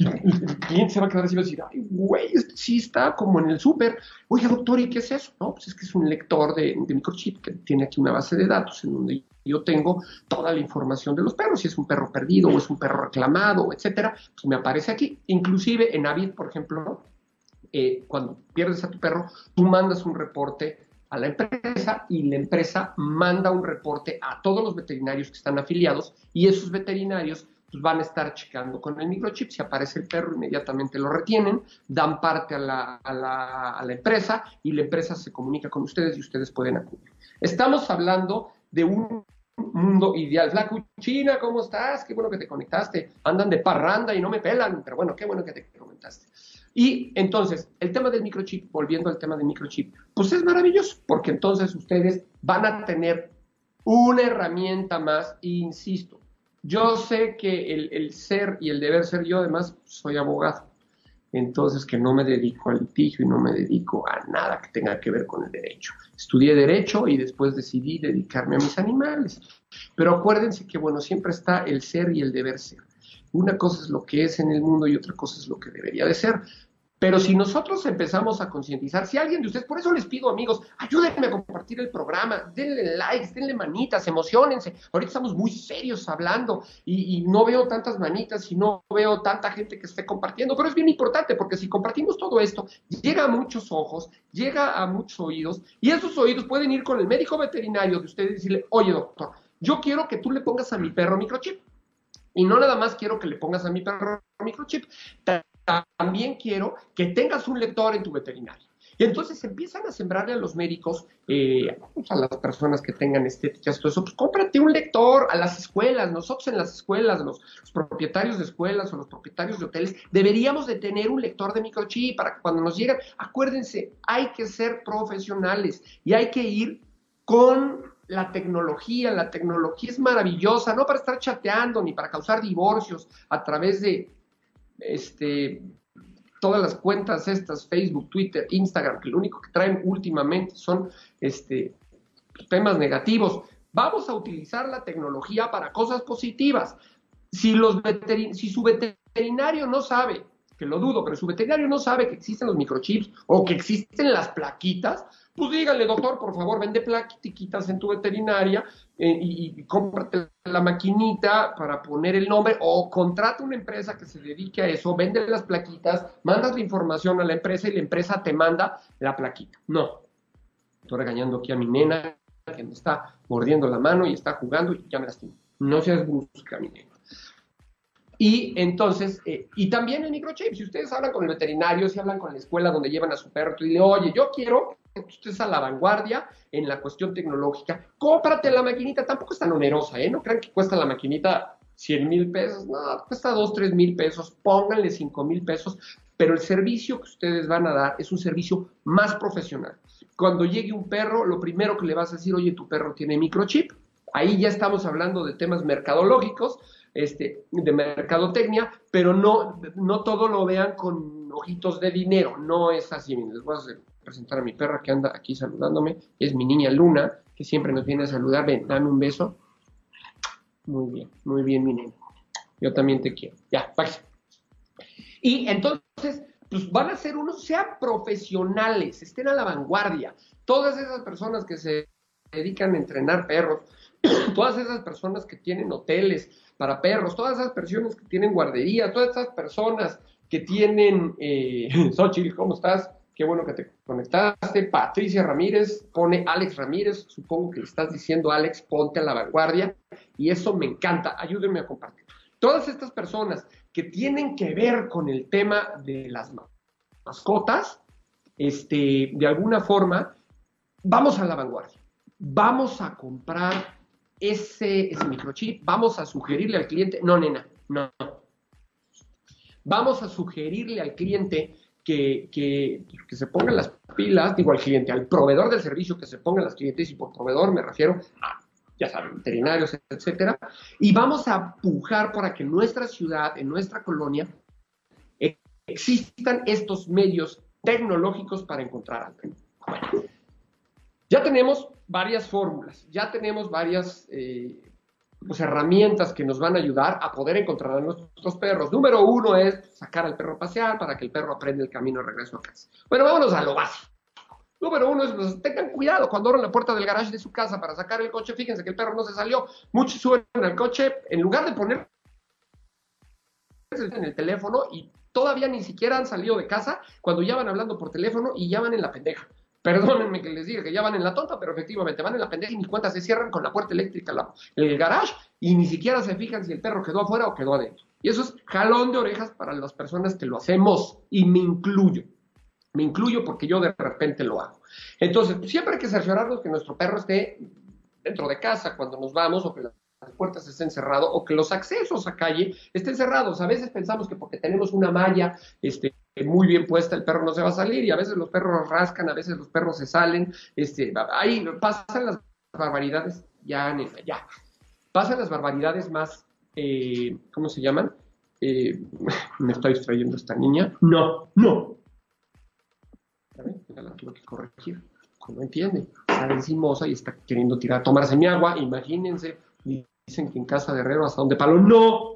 *laughs* Y cliente se va a quedar así y va a decir, ay, güey, sí está como en el súper. Oye, doctor, ¿y qué es eso? No, pues es que es un lector de, microchip que tiene aquí una base de datos en donde yo tengo toda la información de los perros, si es un perro perdido o es un perro reclamado, etcétera, pues me aparece aquí. Inclusive en Avid, por ejemplo, eh, cuando pierdes a tu perro, tú mandas un reporte a la empresa y la empresa manda un reporte a todos los veterinarios que están afiliados y esos veterinarios pues, van a estar checando con el microchip. Si aparece el perro, inmediatamente lo retienen, dan parte a la, a la, empresa y la empresa se comunica con ustedes y ustedes pueden acudir. Estamos hablando de un mundo ideal. La cuchina, ¿cómo estás? Qué bueno que te conectaste. Andan de parranda y no me pelan, pero bueno, qué bueno que te comentaste. Y entonces, el tema del microchip, volviendo al tema del microchip, pues es maravilloso, porque entonces ustedes van a tener una herramienta más, e insisto, yo sé que el, ser y el deber ser, yo además soy abogado, entonces que no me dedico al litigio y no me dedico a nada que tenga que ver con el derecho. Estudié derecho y después decidí dedicarme a mis animales. Pero acuérdense que, bueno, siempre está el ser y el deber ser. Una cosa es lo que es en el mundo y otra cosa es lo que debería de ser. Pero si nosotros empezamos a concientizar, si alguien de ustedes, por eso les pido amigos, ayúdenme a compartir el programa, denle likes, denle manitas, emocionense. Ahorita estamos muy serios hablando y, y, no veo tantas manitas y no veo tanta gente que esté compartiendo, pero es bien importante porque si compartimos todo esto, llega a muchos ojos, llega a muchos oídos y esos oídos pueden ir con el médico veterinario de ustedes y decirle, oye doctor, yo quiero que tú le pongas a mi perro microchip. Y no nada más quiero que le pongas a mi perro microchip, también quiero que tengas un lector en tu veterinario. Y entonces empiezan a sembrarle a los médicos, eh, a las personas que tengan estéticas, todo eso, pues cómprate un lector a las escuelas. Nosotros en las escuelas, los, propietarios de escuelas o los propietarios de hoteles, deberíamos de tener un lector de microchip para que cuando nos lleguen, acuérdense, hay que ser profesionales y hay que ir con la tecnología, la tecnología es maravillosa, no para estar chateando ni para causar divorcios a través de este todas las cuentas estas, Facebook, Twitter, Instagram, que lo único que traen últimamente son este, temas negativos. Vamos a utilizar la tecnología para cosas positivas. Si, si su veterinario no sabe, que lo dudo, pero su veterinario no sabe que existen los microchips o que existen las plaquitas, pues dígale, doctor, por favor, vende plaquitas en tu veterinaria eh, y, y, cómprate la maquinita para poner el nombre o contrata una empresa que se dedique a eso, vende las plaquitas, mandas la información a la empresa y la empresa te manda la plaquita. No, estoy regañando aquí a mi nena que me está mordiendo la mano y está jugando y ya me lastimo. No seas brusca, mi nena. Y entonces, eh, y también el microchip, si ustedes hablan con el veterinario, si hablan con la escuela donde llevan a su perro, y le oye, yo quiero que estés a la vanguardia en la cuestión tecnológica, cómprate la maquinita, tampoco es tan onerosa, ¿eh? No crean que cuesta la maquinita 100 mil pesos, no, cuesta 2, 3 mil pesos, pónganle 5 mil pesos, pero el servicio que ustedes van a dar es un servicio más profesional. Cuando llegue un perro, lo primero que le vas a decir, oye, tu perro tiene microchip, ahí ya estamos hablando de temas mercadológicos, este, de mercadotecnia, pero no, no todo lo vean con ojitos de dinero, no es así. Les voy a presentar a mi perra que anda aquí saludándome, es mi niña Luna, que siempre nos viene a saludar, ven, dame un beso. Muy bien, muy bien, mi niña. Yo también te quiero. Ya, bye. Y entonces, pues van a ser unos, sean profesionales, estén a la vanguardia. Todas esas personas que se dedican a entrenar perros, *coughs* todas esas personas que tienen hoteles para perros, todas esas personas que tienen guardería, todas esas personas que tienen, eh, *laughs* Xochitl, ¿cómo estás? Qué bueno que te conectaste. Patricia Ramírez pone Alex Ramírez. Supongo que le estás diciendo, Alex, ponte a la vanguardia. Y eso me encanta. Ayúdenme a compartir. Todas estas personas que tienen que ver con el tema de las mascotas, este, de alguna forma, vamos a la vanguardia. Vamos a comprar ese, microchip, vamos a sugerirle al cliente, no, nena, no. Vamos a sugerirle al cliente que, que, que, se pongan las pilas, digo al cliente, al proveedor del servicio que se pongan las clientes, y por proveedor me refiero a, ya saben, veterinarios, etcétera, y vamos a pujar para que en nuestra ciudad, en nuestra colonia, existan estos medios tecnológicos para encontrar al Bueno, ya tenemos varias fórmulas, ya tenemos varias eh, pues, herramientas que nos van a ayudar a poder encontrar a nuestros perros. Número uno es sacar al perro a pasear para que el perro aprenda el camino de regreso a casa. Bueno, vámonos a lo básico. Número uno es, pues, tengan cuidado cuando abran la puerta del garage de su casa para sacar el coche, fíjense que el perro no se salió. Muchos suben al coche, en lugar de poner en el teléfono y todavía ni siquiera han salido de casa cuando ya van hablando por teléfono y ya van en la pendeja. Perdónenme que les diga que ya van en la tonta, pero efectivamente van en la pendeja y ni cuenta se cierran con la puerta eléctrica la, el garage y ni siquiera se fijan si el perro quedó afuera o quedó adentro. Y eso es jalón de orejas para las personas que lo hacemos y me incluyo. Me incluyo porque yo de repente lo hago. Entonces, siempre hay que cerciorarnos que nuestro perro esté dentro de casa cuando nos vamos o que las puertas estén cerradas o que los accesos a calle estén cerrados. A veces pensamos que porque tenemos una malla este, muy bien puesta, el perro no se va a salir y a veces los perros rascan, a veces los perros se salen, este, ahí pasan las barbaridades, ya, ya, pasan las barbaridades más, eh, ¿cómo se llaman? Eh, *laughs* me estoy distrayendo esta niña. No, no. La tuve que corregir. No entiende. Está encimosa y está queriendo tirar, tomarse mi agua. Imagínense, dicen que en casa de Herrero hasta donde palo. No,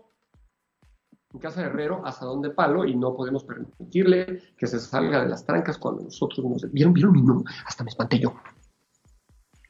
en casa de Herrero asadón de palo y no podemos permitirle que se salga de las trancas cuando nosotros nos... ¿Vieron, vieron mi no? Hasta me espanté yo.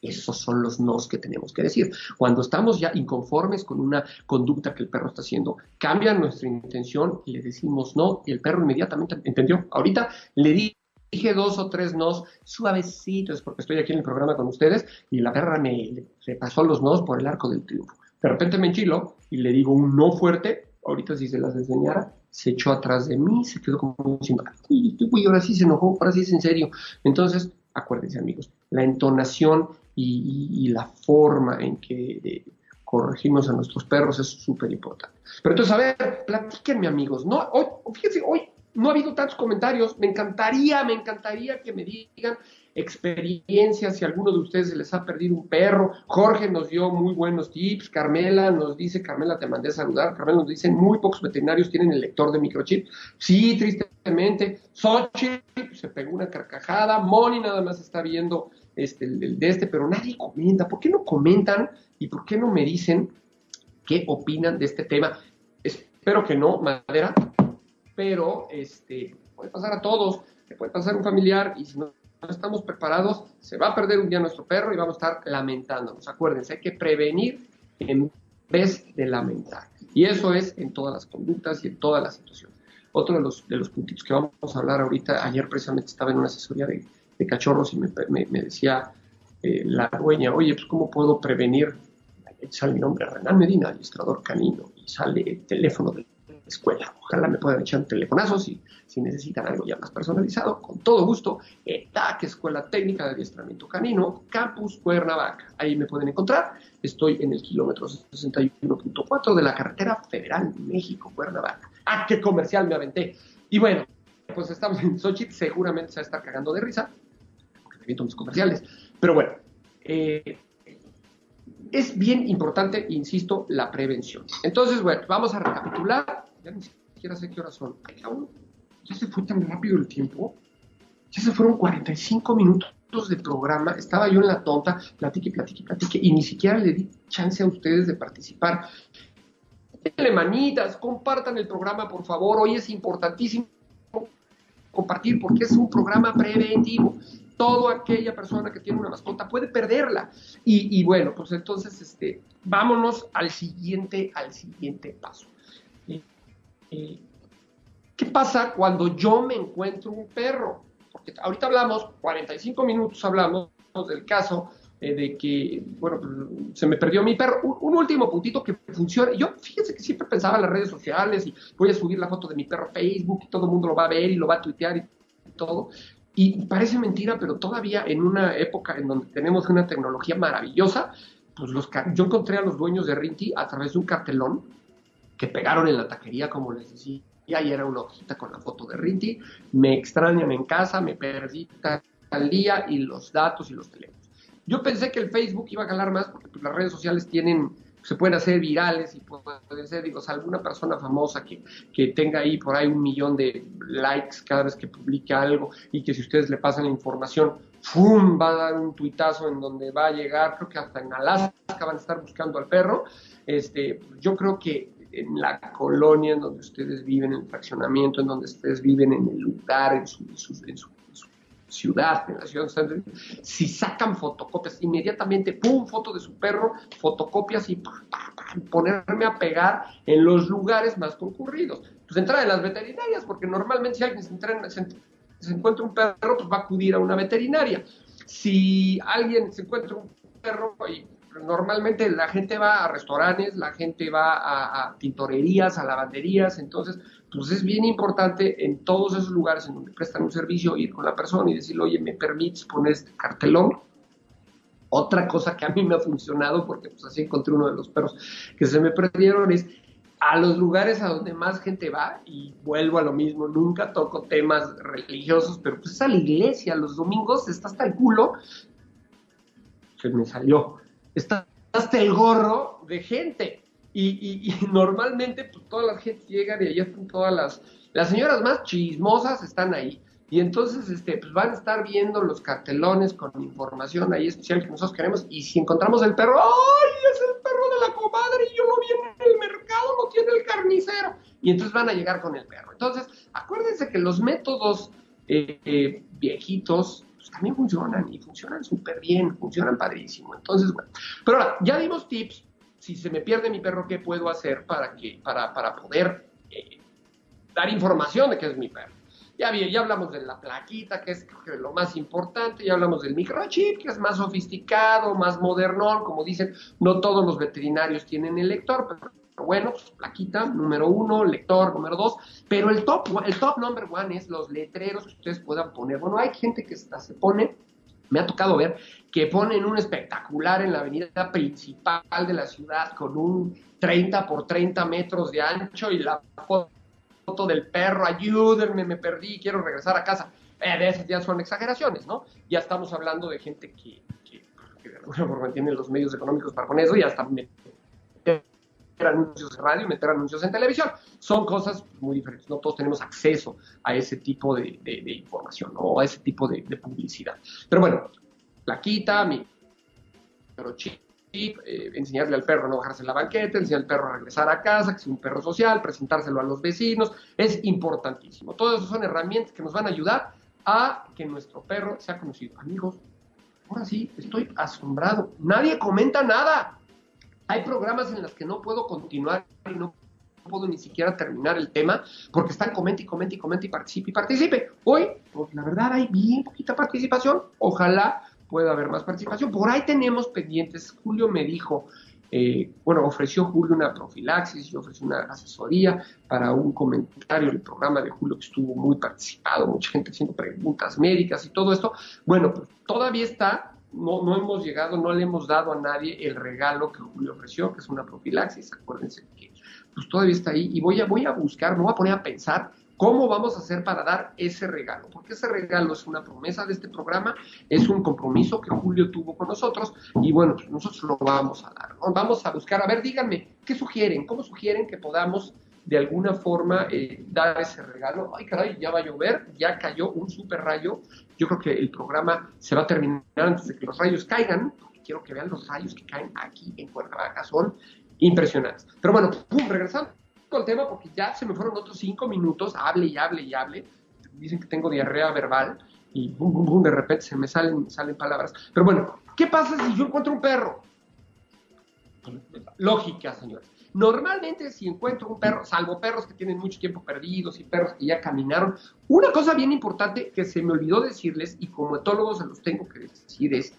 Esos son los nos que tenemos que decir. Cuando estamos ya inconformes con una conducta que el perro está haciendo, cambia nuestra intención y le decimos no y el perro inmediatamente entendió. Ahorita le dije dos o tres nos suavecitos porque estoy aquí en el programa con ustedes y la perra me pasó los nos por el arco del triunfo. De repente me enchilo y le digo un no fuerte ahorita si se las enseñara, se echó atrás de mí, se quedó como diciendo, uy, ahora sí se enojó, ahora sí es en serio. Entonces, acuérdense amigos, la entonación y, la forma en que eh, corregimos a nuestros perros es súper importante. Pero entonces, a ver, platíquenme amigos, ¿no? Hoy, fíjense, hoy no ha habido tantos comentarios. Me encantaría, me encantaría que me digan experiencias, si a alguno de ustedes se les ha perdido un perro. Jorge nos dio muy buenos tips, Carmela nos dice, Carmela te mandé a saludar, Carmela nos dice, muy pocos veterinarios tienen el lector de microchip. Sí, tristemente. Sochi se pegó una carcajada, Moni nada más está viendo este, el, de este, pero nadie comenta. ¿Por qué no comentan y por qué no me dicen qué opinan de este tema? Espero que no, madera, pero este, puede pasar a todos, le puede pasar a un familiar y si no estamos preparados, se va a perder un día nuestro perro y vamos a estar lamentándonos. Acuérdense, hay que prevenir en vez de lamentar. Y eso es en todas las conductas y en todas las situaciones. Otro de los, de los puntitos que vamos a hablar ahorita, ayer precisamente estaba en una asesoría de, cachorros y me, decía eh, la dueña, oye, pues ¿cómo puedo prevenir? Sale mi nombre, Renal Medina, administrador canino, y sale el teléfono de escuela. Ojalá me puedan echar un telefonazo si, si necesitan algo ya más personalizado. Con todo gusto, TAC, Escuela Técnica de Adiestramiento Canino, Campus Cuernavaca. Ahí me pueden encontrar. Estoy en el kilómetro 61.4 de la carretera federal México-Cuernavaca. ¡Ah, qué comercial me aventé! Y bueno, pues estamos en Xochitl, seguramente se va a estar cagando de risa, porque me aviento mis comerciales. Pero bueno, eh, es bien importante, insisto, la prevención. Entonces, bueno, vamos a recapitular ya ni siquiera sé qué horas son. ya se fue tan rápido el tiempo. Ya se fueron 45 minutos de programa. Estaba yo en la tonta, platique, platique, platique, y ni siquiera le di chance a ustedes de participar. Denle manitas, compartan el programa, por favor. Hoy es importantísimo compartir porque es un programa preventivo. Toda aquella persona que tiene una mascota puede perderla. Y, y bueno, pues entonces este, vámonos al siguiente, al siguiente paso. ¿Qué pasa cuando yo me encuentro un perro? Porque ahorita hablamos, 45 minutos hablamos del caso eh, de que, bueno, se me perdió mi perro. Un, último puntito que funciona. Yo, fíjense que siempre pensaba en las redes sociales y voy a subir la foto de mi perro a Facebook y todo el mundo lo va a ver y lo va a tuitear y todo. Y parece mentira, pero todavía en una época en donde tenemos una tecnología maravillosa, pues los, yo encontré a los dueños de Rinty a través de un cartelón que pegaron en la taquería, como les decía, y era una hojita con la foto de Rinty, me extrañan en casa, me perdí tal día y los datos y los teléfonos. Yo pensé que el Facebook iba a ganar más porque pues, las redes sociales tienen, se pueden hacer virales y pueden ser, digo, alguna persona famosa que, que tenga ahí por ahí un millón de likes cada vez que publique algo y que si ustedes le pasan la información, ¡fum! va a dar un tuitazo en donde va a llegar, creo que hasta en Alaska van a estar buscando al perro. Este, yo creo que en la colonia en donde ustedes viven, en el fraccionamiento en donde ustedes viven, en el lugar, en su, ciudad, en la ciudad si sacan fotocopias, inmediatamente, pum, foto de su perro, fotocopias y ponerme a pegar en los lugares más concurridos. Pues entrar en las veterinarias, porque normalmente si alguien se, se, encuentra un perro, pues va a acudir a una veterinaria. Si alguien se encuentra un perro y normalmente la gente va a restaurantes, la gente va a, tintorerías, a lavanderías, entonces, pues es bien importante en todos esos lugares en donde prestan un servicio ir con la persona y decirle, oye, ¿me permites poner este cartelón? Otra cosa que a mí me ha funcionado, porque pues así encontré uno de los perros que se me perdieron, es a los lugares a donde más gente va, y vuelvo a lo mismo, nunca toco temas religiosos, pero pues a la iglesia, los domingos está hasta el culo, se me salió está hasta el gorro de gente. Y, *laughs* normalmente, pues toda la gente llega y ahí están todas las, las señoras más chismosas están ahí. Y entonces, este, pues van a estar viendo los cartelones con información ahí especial que nosotros queremos. Y si encontramos el perro, ¡ay! Es el perro de la comadre y yo lo vi en el mercado, lo tiene el carnicero. Y entonces van a llegar con el perro. Entonces, acuérdense que los métodos eh, eh, viejitos pues, también funcionan y funcionan súper bien, funcionan padrísimo. Entonces, bueno, pero ahora, ya dimos tips. Si se me pierde mi perro, ¿qué puedo hacer para, que, para, para poder eh, dar información de que es mi perro? Ya, ya hablamos de la plaquita, que es lo más importante, ya hablamos del microchip, que es más sofisticado, más modernón, como dicen, no todos los veterinarios tienen el lector, pero bueno, pues, plaquita, número uno, lector, número dos, pero el top, el top number one es los letreros que ustedes puedan poner. Bueno, hay gente que se pone, me ha tocado ver, que ponen un espectacular en la avenida principal de la ciudad con un 30 por 30 metros de ancho y la foto del perro, ayúdenme, me perdí, quiero regresar a casa. De esas ya son exageraciones, ¿no? Ya estamos hablando de gente que, que, que de alguna forma tiene los medios económicos para poner eso y hasta meter anuncios en radio y meter anuncios en televisión. Son cosas muy diferentes. No todos tenemos acceso a ese tipo de, de, de información ¿no? o a ese tipo de, publicidad. Pero bueno, la quita, mi pero chip, eh, enseñarle al perro a no bajarse en la banqueta, enseñarle al perro a regresar a casa, que es un perro social, presentárselo a los vecinos, es importantísimo. Todas esas son herramientas que nos van a ayudar a que nuestro perro sea conocido. Amigos, ahora sí, estoy asombrado. Nadie comenta nada. Hay programas en los que no puedo continuar y no puedo ni siquiera terminar el tema porque están comente y comente y comente y participe y participe. Hoy, pues la verdad hay bien poquita participación. Ojalá pueda haber más participación. Por ahí tenemos pendientes. Julio me dijo, eh, bueno, ofreció Julio una profilaxis, yo ofrecí una asesoría para un comentario del programa de Julio que estuvo muy participado, mucha gente haciendo preguntas médicas y todo esto. Bueno, pues todavía está, no, no hemos llegado, no le hemos dado a nadie el regalo que Julio ofreció, que es una profilaxis, acuérdense que pues todavía está ahí y voy a, voy a buscar, me voy a poner a pensar ¿Cómo vamos a hacer para dar ese regalo? Porque ese regalo es una promesa de este programa, es un compromiso que Julio tuvo con nosotros y bueno, pues nosotros lo vamos a dar. Vamos a buscar, a ver, díganme, ¿qué sugieren? ¿Cómo sugieren que podamos de alguna forma eh, dar ese regalo? Ay, caray, ya va a llover, ya cayó un super rayo. Yo creo que el programa se va a terminar antes de que los rayos caigan, quiero que vean los rayos que caen aquí en Cuernavaca, son impresionantes. Pero bueno, pum, regresando el tema porque ya se me fueron otros cinco minutos, hable y hable y hable. Dicen que tengo diarrea verbal y bum, bum, bum, de repente se me salen, salen palabras. Pero bueno, ¿qué pasa si yo encuentro un perro? Lógica, señores. Normalmente si encuentro un perro, salvo perros que tienen mucho tiempo perdidos y perros que ya caminaron, una cosa bien importante que se me olvidó decirles y como etólogo se los tengo que decir es,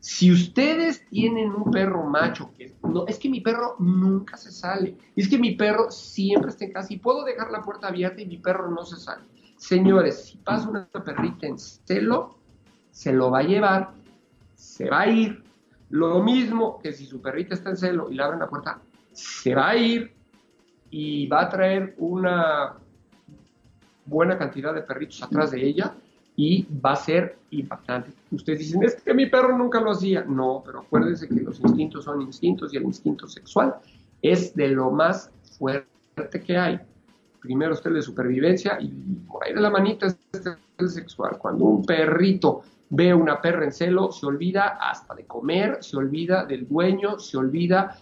si ustedes tienen un perro macho, que no, es que mi perro nunca se sale, es que mi perro siempre está en casa y puedo dejar la puerta abierta y mi perro no se sale. Señores, si pasa una perrita en celo, se lo va a llevar, se va a ir. Lo mismo que si su perrita está en celo y le abren la puerta, se va a ir y va a traer una buena cantidad de perritos atrás de ella y va a ser impactante. Ustedes dicen, es que mi perro nunca lo hacía. No, pero acuérdense que los instintos son instintos y el instinto sexual es de lo más fuerte que hay. Primero está el de supervivencia y por ahí de la manita es el sexual. Cuando un perrito ve una perra en celo, se olvida hasta de comer, se olvida del dueño, se olvida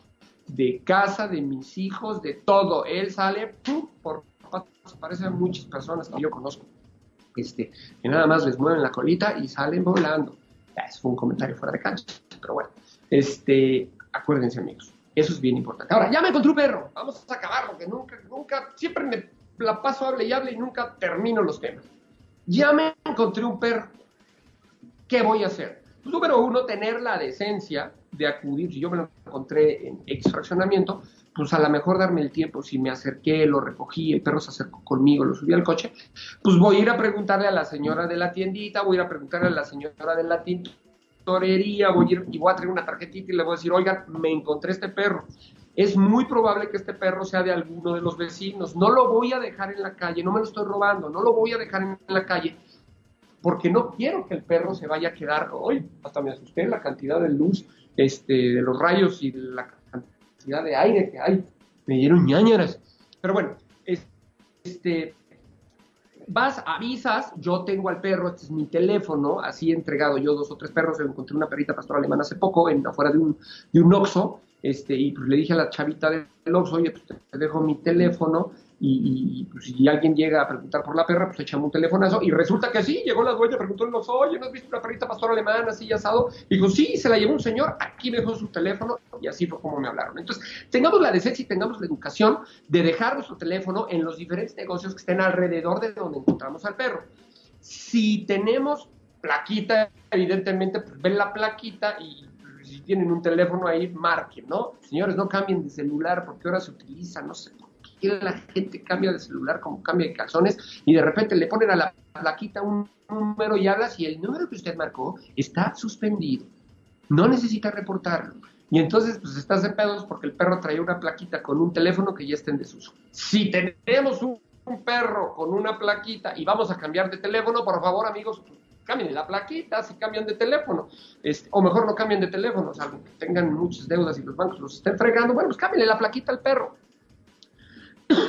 de casa, de mis hijos, de todo. Él sale, ¡pum! por se parece a muchas personas que yo conozco este, que nada más les mueven la colita y salen volando. Fue un comentario fuera de cancha, pero bueno, este, acuérdense amigos, eso es bien importante. Ahora, ya me encontré un perro, vamos a acabarlo, que nunca, nunca, siempre me la paso, hable y hable y nunca termino los temas. Ya me encontré un perro, ¿qué voy a hacer? Pues, número uno, tener la decencia de acudir, si yo me lo encontré en extraccionamiento, pues a lo mejor darme el tiempo, si me acerqué, lo recogí, el perro se acercó conmigo, lo subí al coche, pues voy a ir a preguntarle a la señora de la tiendita, voy a ir a preguntarle a la señora de la tintorería, voy a ir y voy a traer una tarjetita y le voy a decir, oigan, me encontré este perro. Es muy probable que este perro sea de alguno de los vecinos. No lo voy a dejar en la calle, no me lo estoy robando, no lo voy a dejar en la calle porque no quiero que el perro se vaya a quedar, hoy hasta me asusté la cantidad de luz, este, de los rayos y la de aire que hay. Me dieron ñañaras. Pero bueno, este, vas, avisas, yo tengo al perro, este es mi teléfono, así he entregado yo dos o tres perros, encontré una perrita pastora alemana hace poco, en, afuera de un, de un Oxxo, este, y pues le dije a la chavita del Oxxo, oye, pues te dejo mi teléfono, y, pues, si alguien llega a preguntar por la perra, pues echamos un teléfonazo y resulta que sí, llegó la dueña, preguntó oye, ¿no has visto una perrita pastora alemana así asado? Y dijo, sí, se la llevó un señor, aquí dejó su teléfono y así fue como me hablaron. Entonces, tengamos la decencia y tengamos la educación de dejar nuestro teléfono en los diferentes negocios que estén alrededor de donde encontramos al perro. Si tenemos plaquita, evidentemente, pues ven la plaquita y si tienen un teléfono ahí, marquen, ¿no? Señores, no cambien de celular porque ahora se utiliza, no sé la gente cambia de celular como cambia de calzones y de repente le ponen a la plaquita un número y hablas y el número que usted marcó está suspendido. No necesita reportarlo. Y entonces, pues estás de pedos porque el perro traía una plaquita con un teléfono que ya está en desuso. Si tenemos un perro con una plaquita y vamos a cambiar de teléfono, por favor, amigos, cambien la plaquita, si cambian de teléfono, o mejor no cambien de teléfono, salvo que tengan muchas deudas y los bancos los estén fregando, bueno, pues cámbienle la plaquita al perro.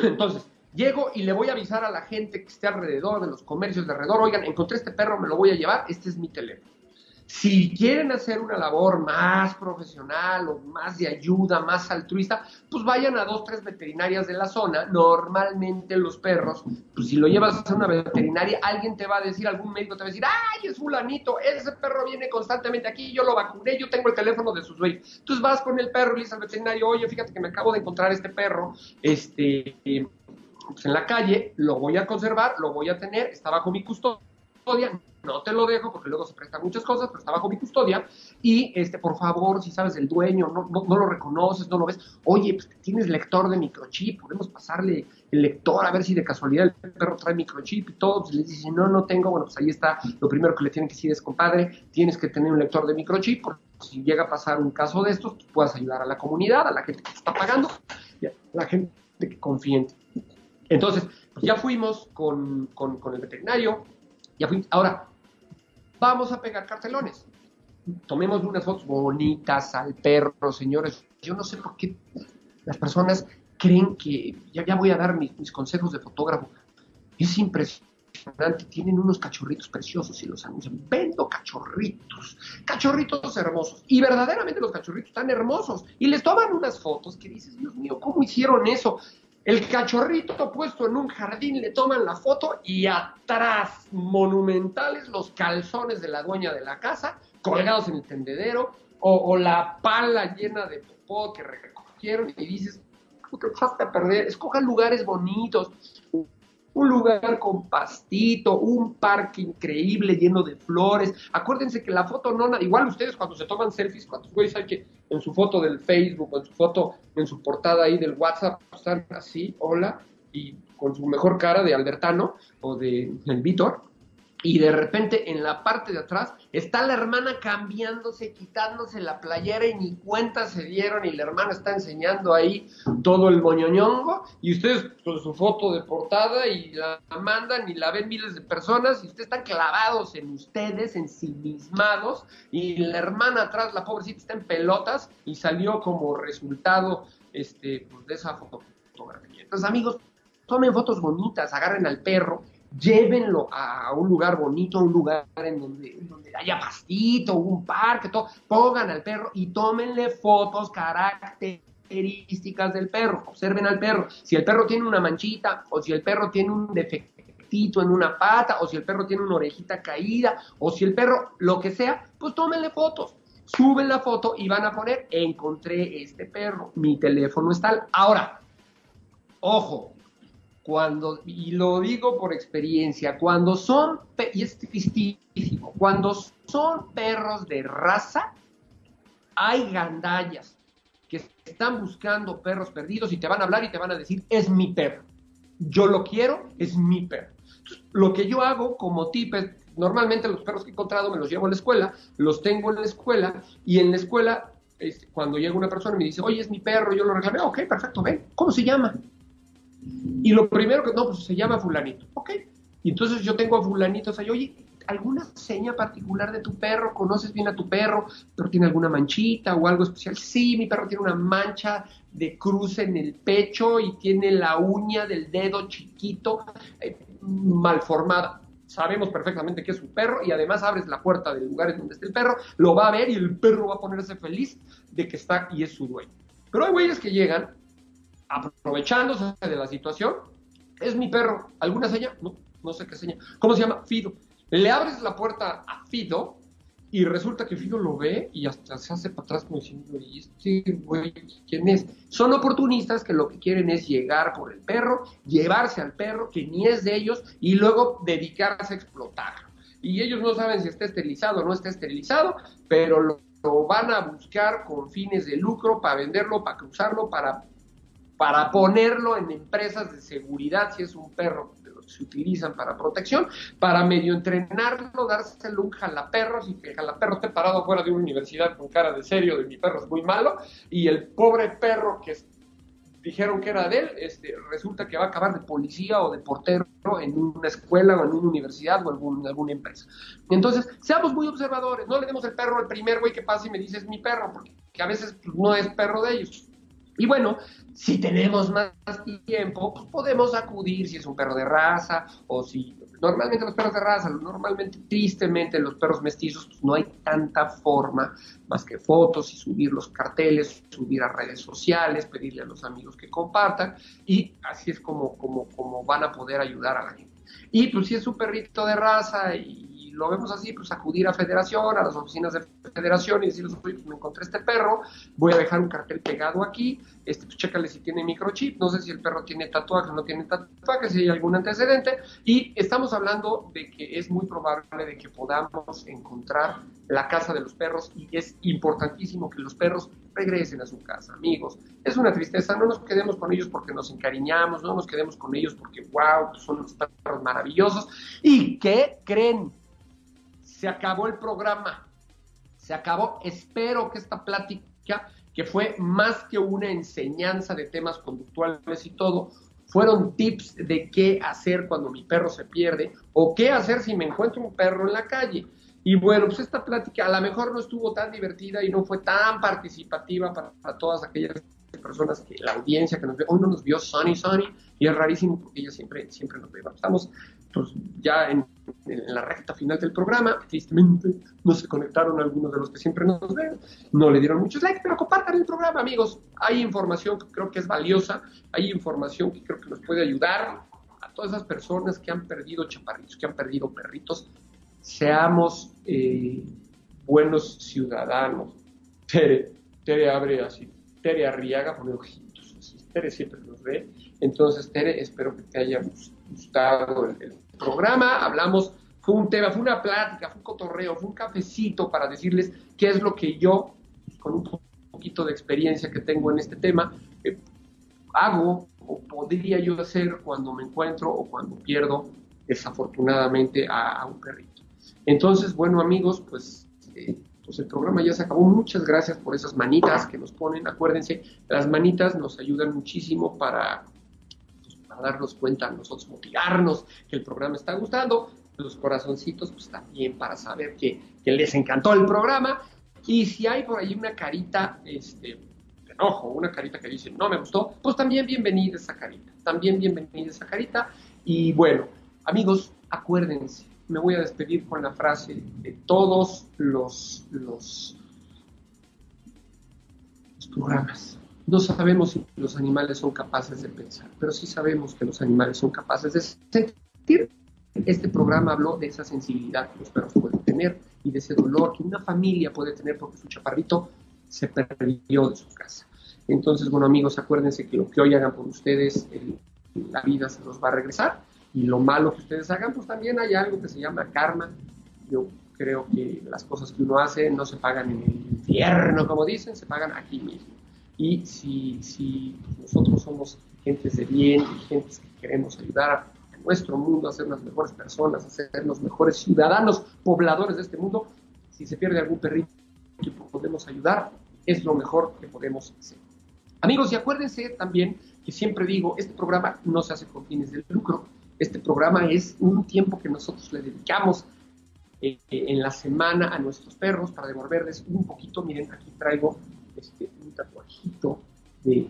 Entonces, llego y le voy a avisar a la gente que esté alrededor, de los comercios de alrededor, oigan, encontré este perro, me lo voy a llevar, este es mi teléfono. Si quieren hacer una labor más profesional o más de ayuda, más altruista, pues vayan a dos, tres veterinarias de la zona. Normalmente los perros, pues si lo llevas a una veterinaria, alguien te va a decir, algún médico te va a decir, ay, es fulanito, ese perro viene constantemente aquí, yo lo vacuné, yo tengo el teléfono de sus dueños. Entonces vas con el perro y le dices al veterinario, oye, fíjate que me acabo de encontrar este perro, este, pues en la calle, lo voy a conservar, lo voy a tener, está bajo mi custodia no te lo dejo porque luego se prestan muchas cosas, pero está bajo mi custodia. Y, este, por favor, si sabes el dueño, no, no, lo reconoces, no lo ves, oye, pues tienes lector de microchip, podemos pasarle el lector a ver si de casualidad el perro trae microchip y todo. Pues les dice, no, no tengo, bueno, pues ahí está. Lo primero que le tienen que decir es, compadre, tienes que tener un lector de microchip, si llega a pasar un caso de estos, pues puedas ayudar a la comunidad, a la gente que está pagando, a la gente que confía en ti. Entonces, pues ya fuimos con, con el veterinario, ya fui, ahora, vamos a pegar cartelones. Tomemos unas fotos bonitas al perro, señores. Yo no sé por qué las personas creen que ya, ya voy a dar mis, mis consejos de fotógrafo. Es impresionante, tienen unos cachorritos preciosos y los anuncian. Vendo cachorritos, cachorritos hermosos. Y verdaderamente los cachorritos están hermosos. Y les toman unas fotos que dices, Dios mío, ¿cómo hicieron eso? El cachorrito puesto en un jardín, le toman la foto y atrás, monumentales, los calzones de la dueña de la casa, colgados en el tendedero, o, la pala llena de popó que recogieron y dices, ¿cómo te echaste a perder? Escojan lugares bonitos, un lugar con pastito, un parque increíble lleno de flores. Acuérdense que la foto no, igual ustedes cuando se toman selfies, cuántos güeyes hay que en su foto del Facebook, en su foto, en su portada ahí del WhatsApp, están así, hola, y con su mejor cara de Albertano o de el Víctor, y de repente en la parte de atrás está la hermana cambiándose, quitándose la playera y ni cuenta se dieron y la hermana está enseñando ahí todo el moñoñongo y ustedes con su foto de portada y la mandan y la ven miles de personas y ustedes están clavados en ustedes, ensimismados y la hermana atrás, la pobrecita está en pelotas y salió como resultado este, pues, de esa fotografía. Entonces amigos, tomen fotos bonitas, agarren al perro llévenlo a un lugar bonito, un lugar en donde, donde haya pastito, un parque, todo, pongan al perro y tómenle fotos características del perro, observen al perro, si el perro tiene una manchita o si el perro tiene un defectito en una pata o si el perro tiene una orejita caída o si el perro lo que sea, pues tómenle fotos. Suben la foto y van a poner, encontré este perro, mi teléfono está. Ahora, ojo, cuando, y lo digo por experiencia, cuando son, y es tristísimo, cuando son perros de raza, hay gandallas que están buscando perros perdidos y te van a hablar y te van a decir, es mi perro. Yo lo quiero, es mi perro. lo que yo hago como tip normalmente los perros que he encontrado me los llevo a la escuela, los tengo en la escuela y en la escuela, este, cuando llega una persona y me dice, oye, es mi perro, yo lo reclamé, ok, perfecto, ven, ¿cómo se llama? Y lo primero que, no, pues se llama fulanito. Ok. Y entonces yo tengo a fulanito, o sea, oye, ¿alguna seña particular de tu perro? ¿Conoces bien a tu perro? ¿Pero tiene alguna manchita o algo especial? Sí, mi perro tiene una mancha de cruz en el pecho y tiene la uña del dedo chiquito eh, mal formada. Sabemos perfectamente que es un perro y además abres la puerta del lugar en donde está el perro, lo va a ver y el perro va a ponerse feliz de que está y es su dueño. Pero hay güeyes que llegan aprovechándose de la situación, es mi perro. ¿Alguna seña? No, no sé qué seña. ¿Cómo se llama? Fido. Le abres la puerta a Fido y resulta que Fido lo ve y hasta se hace para atrás como diciendo, ¿y este güey quién es? Son oportunistas que lo que quieren es llegar por el perro, llevarse al perro que ni es de ellos y luego dedicarse a explotarlo. Y ellos no saben si está esterilizado o no está esterilizado, pero lo, lo van a buscar con fines de lucro para venderlo, para cruzarlo, para para ponerlo en empresas de seguridad, si es un perro que se utilizan para protección, para medio entrenarlo, dárselo un jalaperro, si que el jalaperro esté parado fuera de una universidad con cara de serio, de mi perro es muy malo, y el pobre perro que dijeron que era de él, este, resulta que va a acabar de policía o de portero en una escuela o en una universidad o en alguna empresa. Entonces, seamos muy observadores, no le demos el perro al primer güey que pasa y me dice es mi perro, porque a veces pues, no es perro de ellos. Y bueno, si tenemos más tiempo, pues podemos acudir si es un perro de raza o si normalmente los perros de raza, normalmente, tristemente, los perros mestizos, pues no hay tanta forma más que fotos y subir los carteles, subir a redes sociales, pedirle a los amigos que compartan y así es como, como, como van a poder ayudar a la gente. Y pues si es un perrito de raza y lo vemos así, pues acudir a federación, a las oficinas de federación y decirles, oye, pues me encontré este perro, voy a dejar un cartel pegado aquí, este, pues chécale si tiene microchip, no sé si el perro tiene tatuaje o no tiene tatuaje, si hay algún antecedente, y estamos hablando de que es muy probable de que podamos encontrar la casa de los perros y es importantísimo que los perros regresen a su casa, amigos. Es una tristeza, no nos quedemos con ellos porque nos encariñamos, no nos quedemos con ellos porque, wow, son unos perros maravillosos. ¿Y qué creen? Se acabó el programa. Se acabó. Espero que esta plática, que fue más que una enseñanza de temas conductuales y todo, fueron tips de qué hacer cuando mi perro se pierde o qué hacer si me encuentro un perro en la calle. Y bueno, pues esta plática a lo mejor no estuvo tan divertida y no fue tan participativa para, todas aquellas personas que la audiencia que nos ve, hoy no nos vio Sunny Sunny y es rarísimo porque ella siempre, siempre nos ve. Estamos pues, ya en, la recta final del programa, tristemente no se conectaron algunos de los que siempre nos ven, no le dieron muchos likes, pero compartan el programa, amigos. Hay información que creo que es valiosa, hay información que creo que nos puede ayudar a todas esas personas que han perdido chaparritos, que han perdido perritos. Seamos eh, buenos ciudadanos. Tere, Tere abre así, Tere Arriaga pone ojitos, así. Tere siempre nos ve. Entonces, Tere, espero que te haya gustado gustado el, programa, hablamos, fue un tema, fue una plática, fue un cotorreo, fue un cafecito para decirles qué es lo que yo, con un poquito de experiencia que tengo en este tema, eh, hago o podría yo hacer cuando me encuentro o cuando pierdo desafortunadamente a, un perrito. Entonces, bueno amigos, pues, eh, pues el programa ya se acabó. Muchas gracias por esas manitas que nos ponen. Acuérdense, las manitas nos ayudan muchísimo para darnos cuenta, nosotros motivarnos que el programa está gustando, los corazoncitos pues también para saber que, les encantó el programa y si hay por ahí una carita este, de enojo, una carita que dice no me gustó, pues también bienvenida esa carita, también bienvenida esa carita y bueno, amigos, acuérdense, me voy a despedir con la frase de todos los, los, programas no sabemos si los animales son capaces de pensar, pero sí sabemos que los animales son capaces de sentir. Este programa habló de esa sensibilidad que los perros pueden tener y de ese dolor que una familia puede tener porque su chaparrito se perdió de su casa. Entonces, bueno amigos, acuérdense que lo que hoy hagan por ustedes, la vida se los va a regresar y lo malo que ustedes hagan, pues también hay algo que se llama karma. Yo creo que las cosas que uno hace no se pagan en el infierno, como dicen, se pagan aquí mismo. Y si, si nosotros somos gentes de bien y gentes que queremos ayudar a nuestro mundo a ser las mejores personas, a ser los mejores ciudadanos, pobladores de este mundo, si se pierde algún perrito que podemos ayudar, es lo mejor que podemos hacer. Amigos, y acuérdense también que siempre digo, este programa no se hace con fines de lucro, este programa es un tiempo que nosotros le dedicamos eh, en la semana a nuestros perros para devolverles un poquito. Miren, aquí traigo este, un tatuajito de,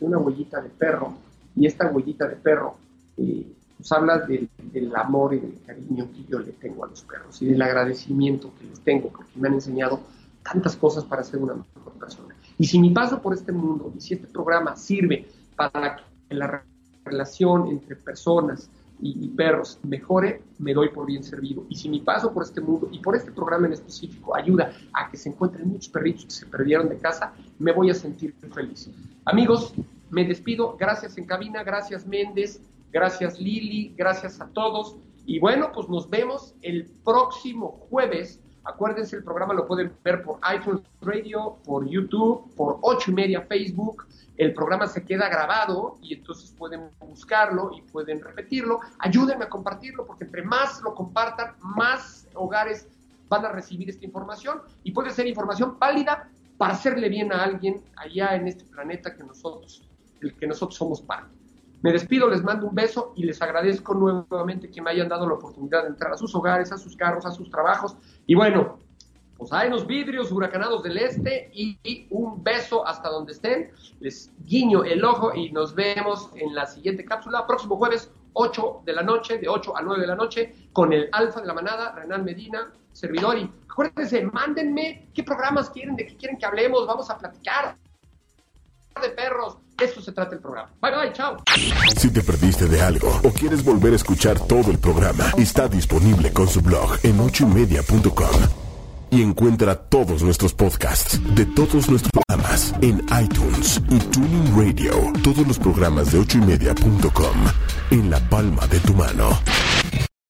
una huellita de perro, y esta huellita de perro eh, pues habla del amor y del cariño que yo le tengo a los perros y del agradecimiento que les tengo porque me han enseñado tantas cosas para ser una mejor persona. Y si mi paso por este mundo y si este programa sirve para que la relación entre personas y, perros mejore, me doy por bien servido. Y si mi paso por este mundo y por este programa en específico ayuda a que se encuentren muchos perritos que se perdieron de casa, me voy a sentir feliz. Amigos, me despido. Gracias en cabina, gracias Méndez, gracias Lili, gracias a todos. Y bueno, pues nos vemos el próximo jueves. Acuérdense, el programa lo pueden ver por iTunes Radio, por YouTube, por 8 y media Facebook el programa se queda grabado y entonces pueden buscarlo y pueden repetirlo. Ayúdenme a compartirlo porque entre más lo compartan, más hogares van a recibir esta información y puede ser información válida para hacerle bien a alguien allá en este planeta que nosotros del que nosotros somos parte. Me despido, les mando un beso y les agradezco nuevamente que me hayan dado la oportunidad de entrar a sus hogares, a sus carros, a sus trabajos. Y bueno, pues hay los vidrios huracanados del este y, un beso hasta donde estén. Les guiño el ojo y nos vemos en la siguiente cápsula, próximo jueves, 8 de la noche, de 8 a 9 de la noche, con el alfa de la manada, Renan Medina, servidor. Y acuérdense, mándenme qué programas quieren, de qué quieren que hablemos, vamos a platicar de perros. Esto se trata el programa. Bye bye, chao. Si te perdiste de algo o quieres volver a escuchar todo el programa, está disponible con su blog en ochoymedia.com. Y encuentra todos nuestros podcasts de todos nuestros programas en iTunes y Tuning Radio. Todos los programas de ochoymedia.com en la palma de tu mano.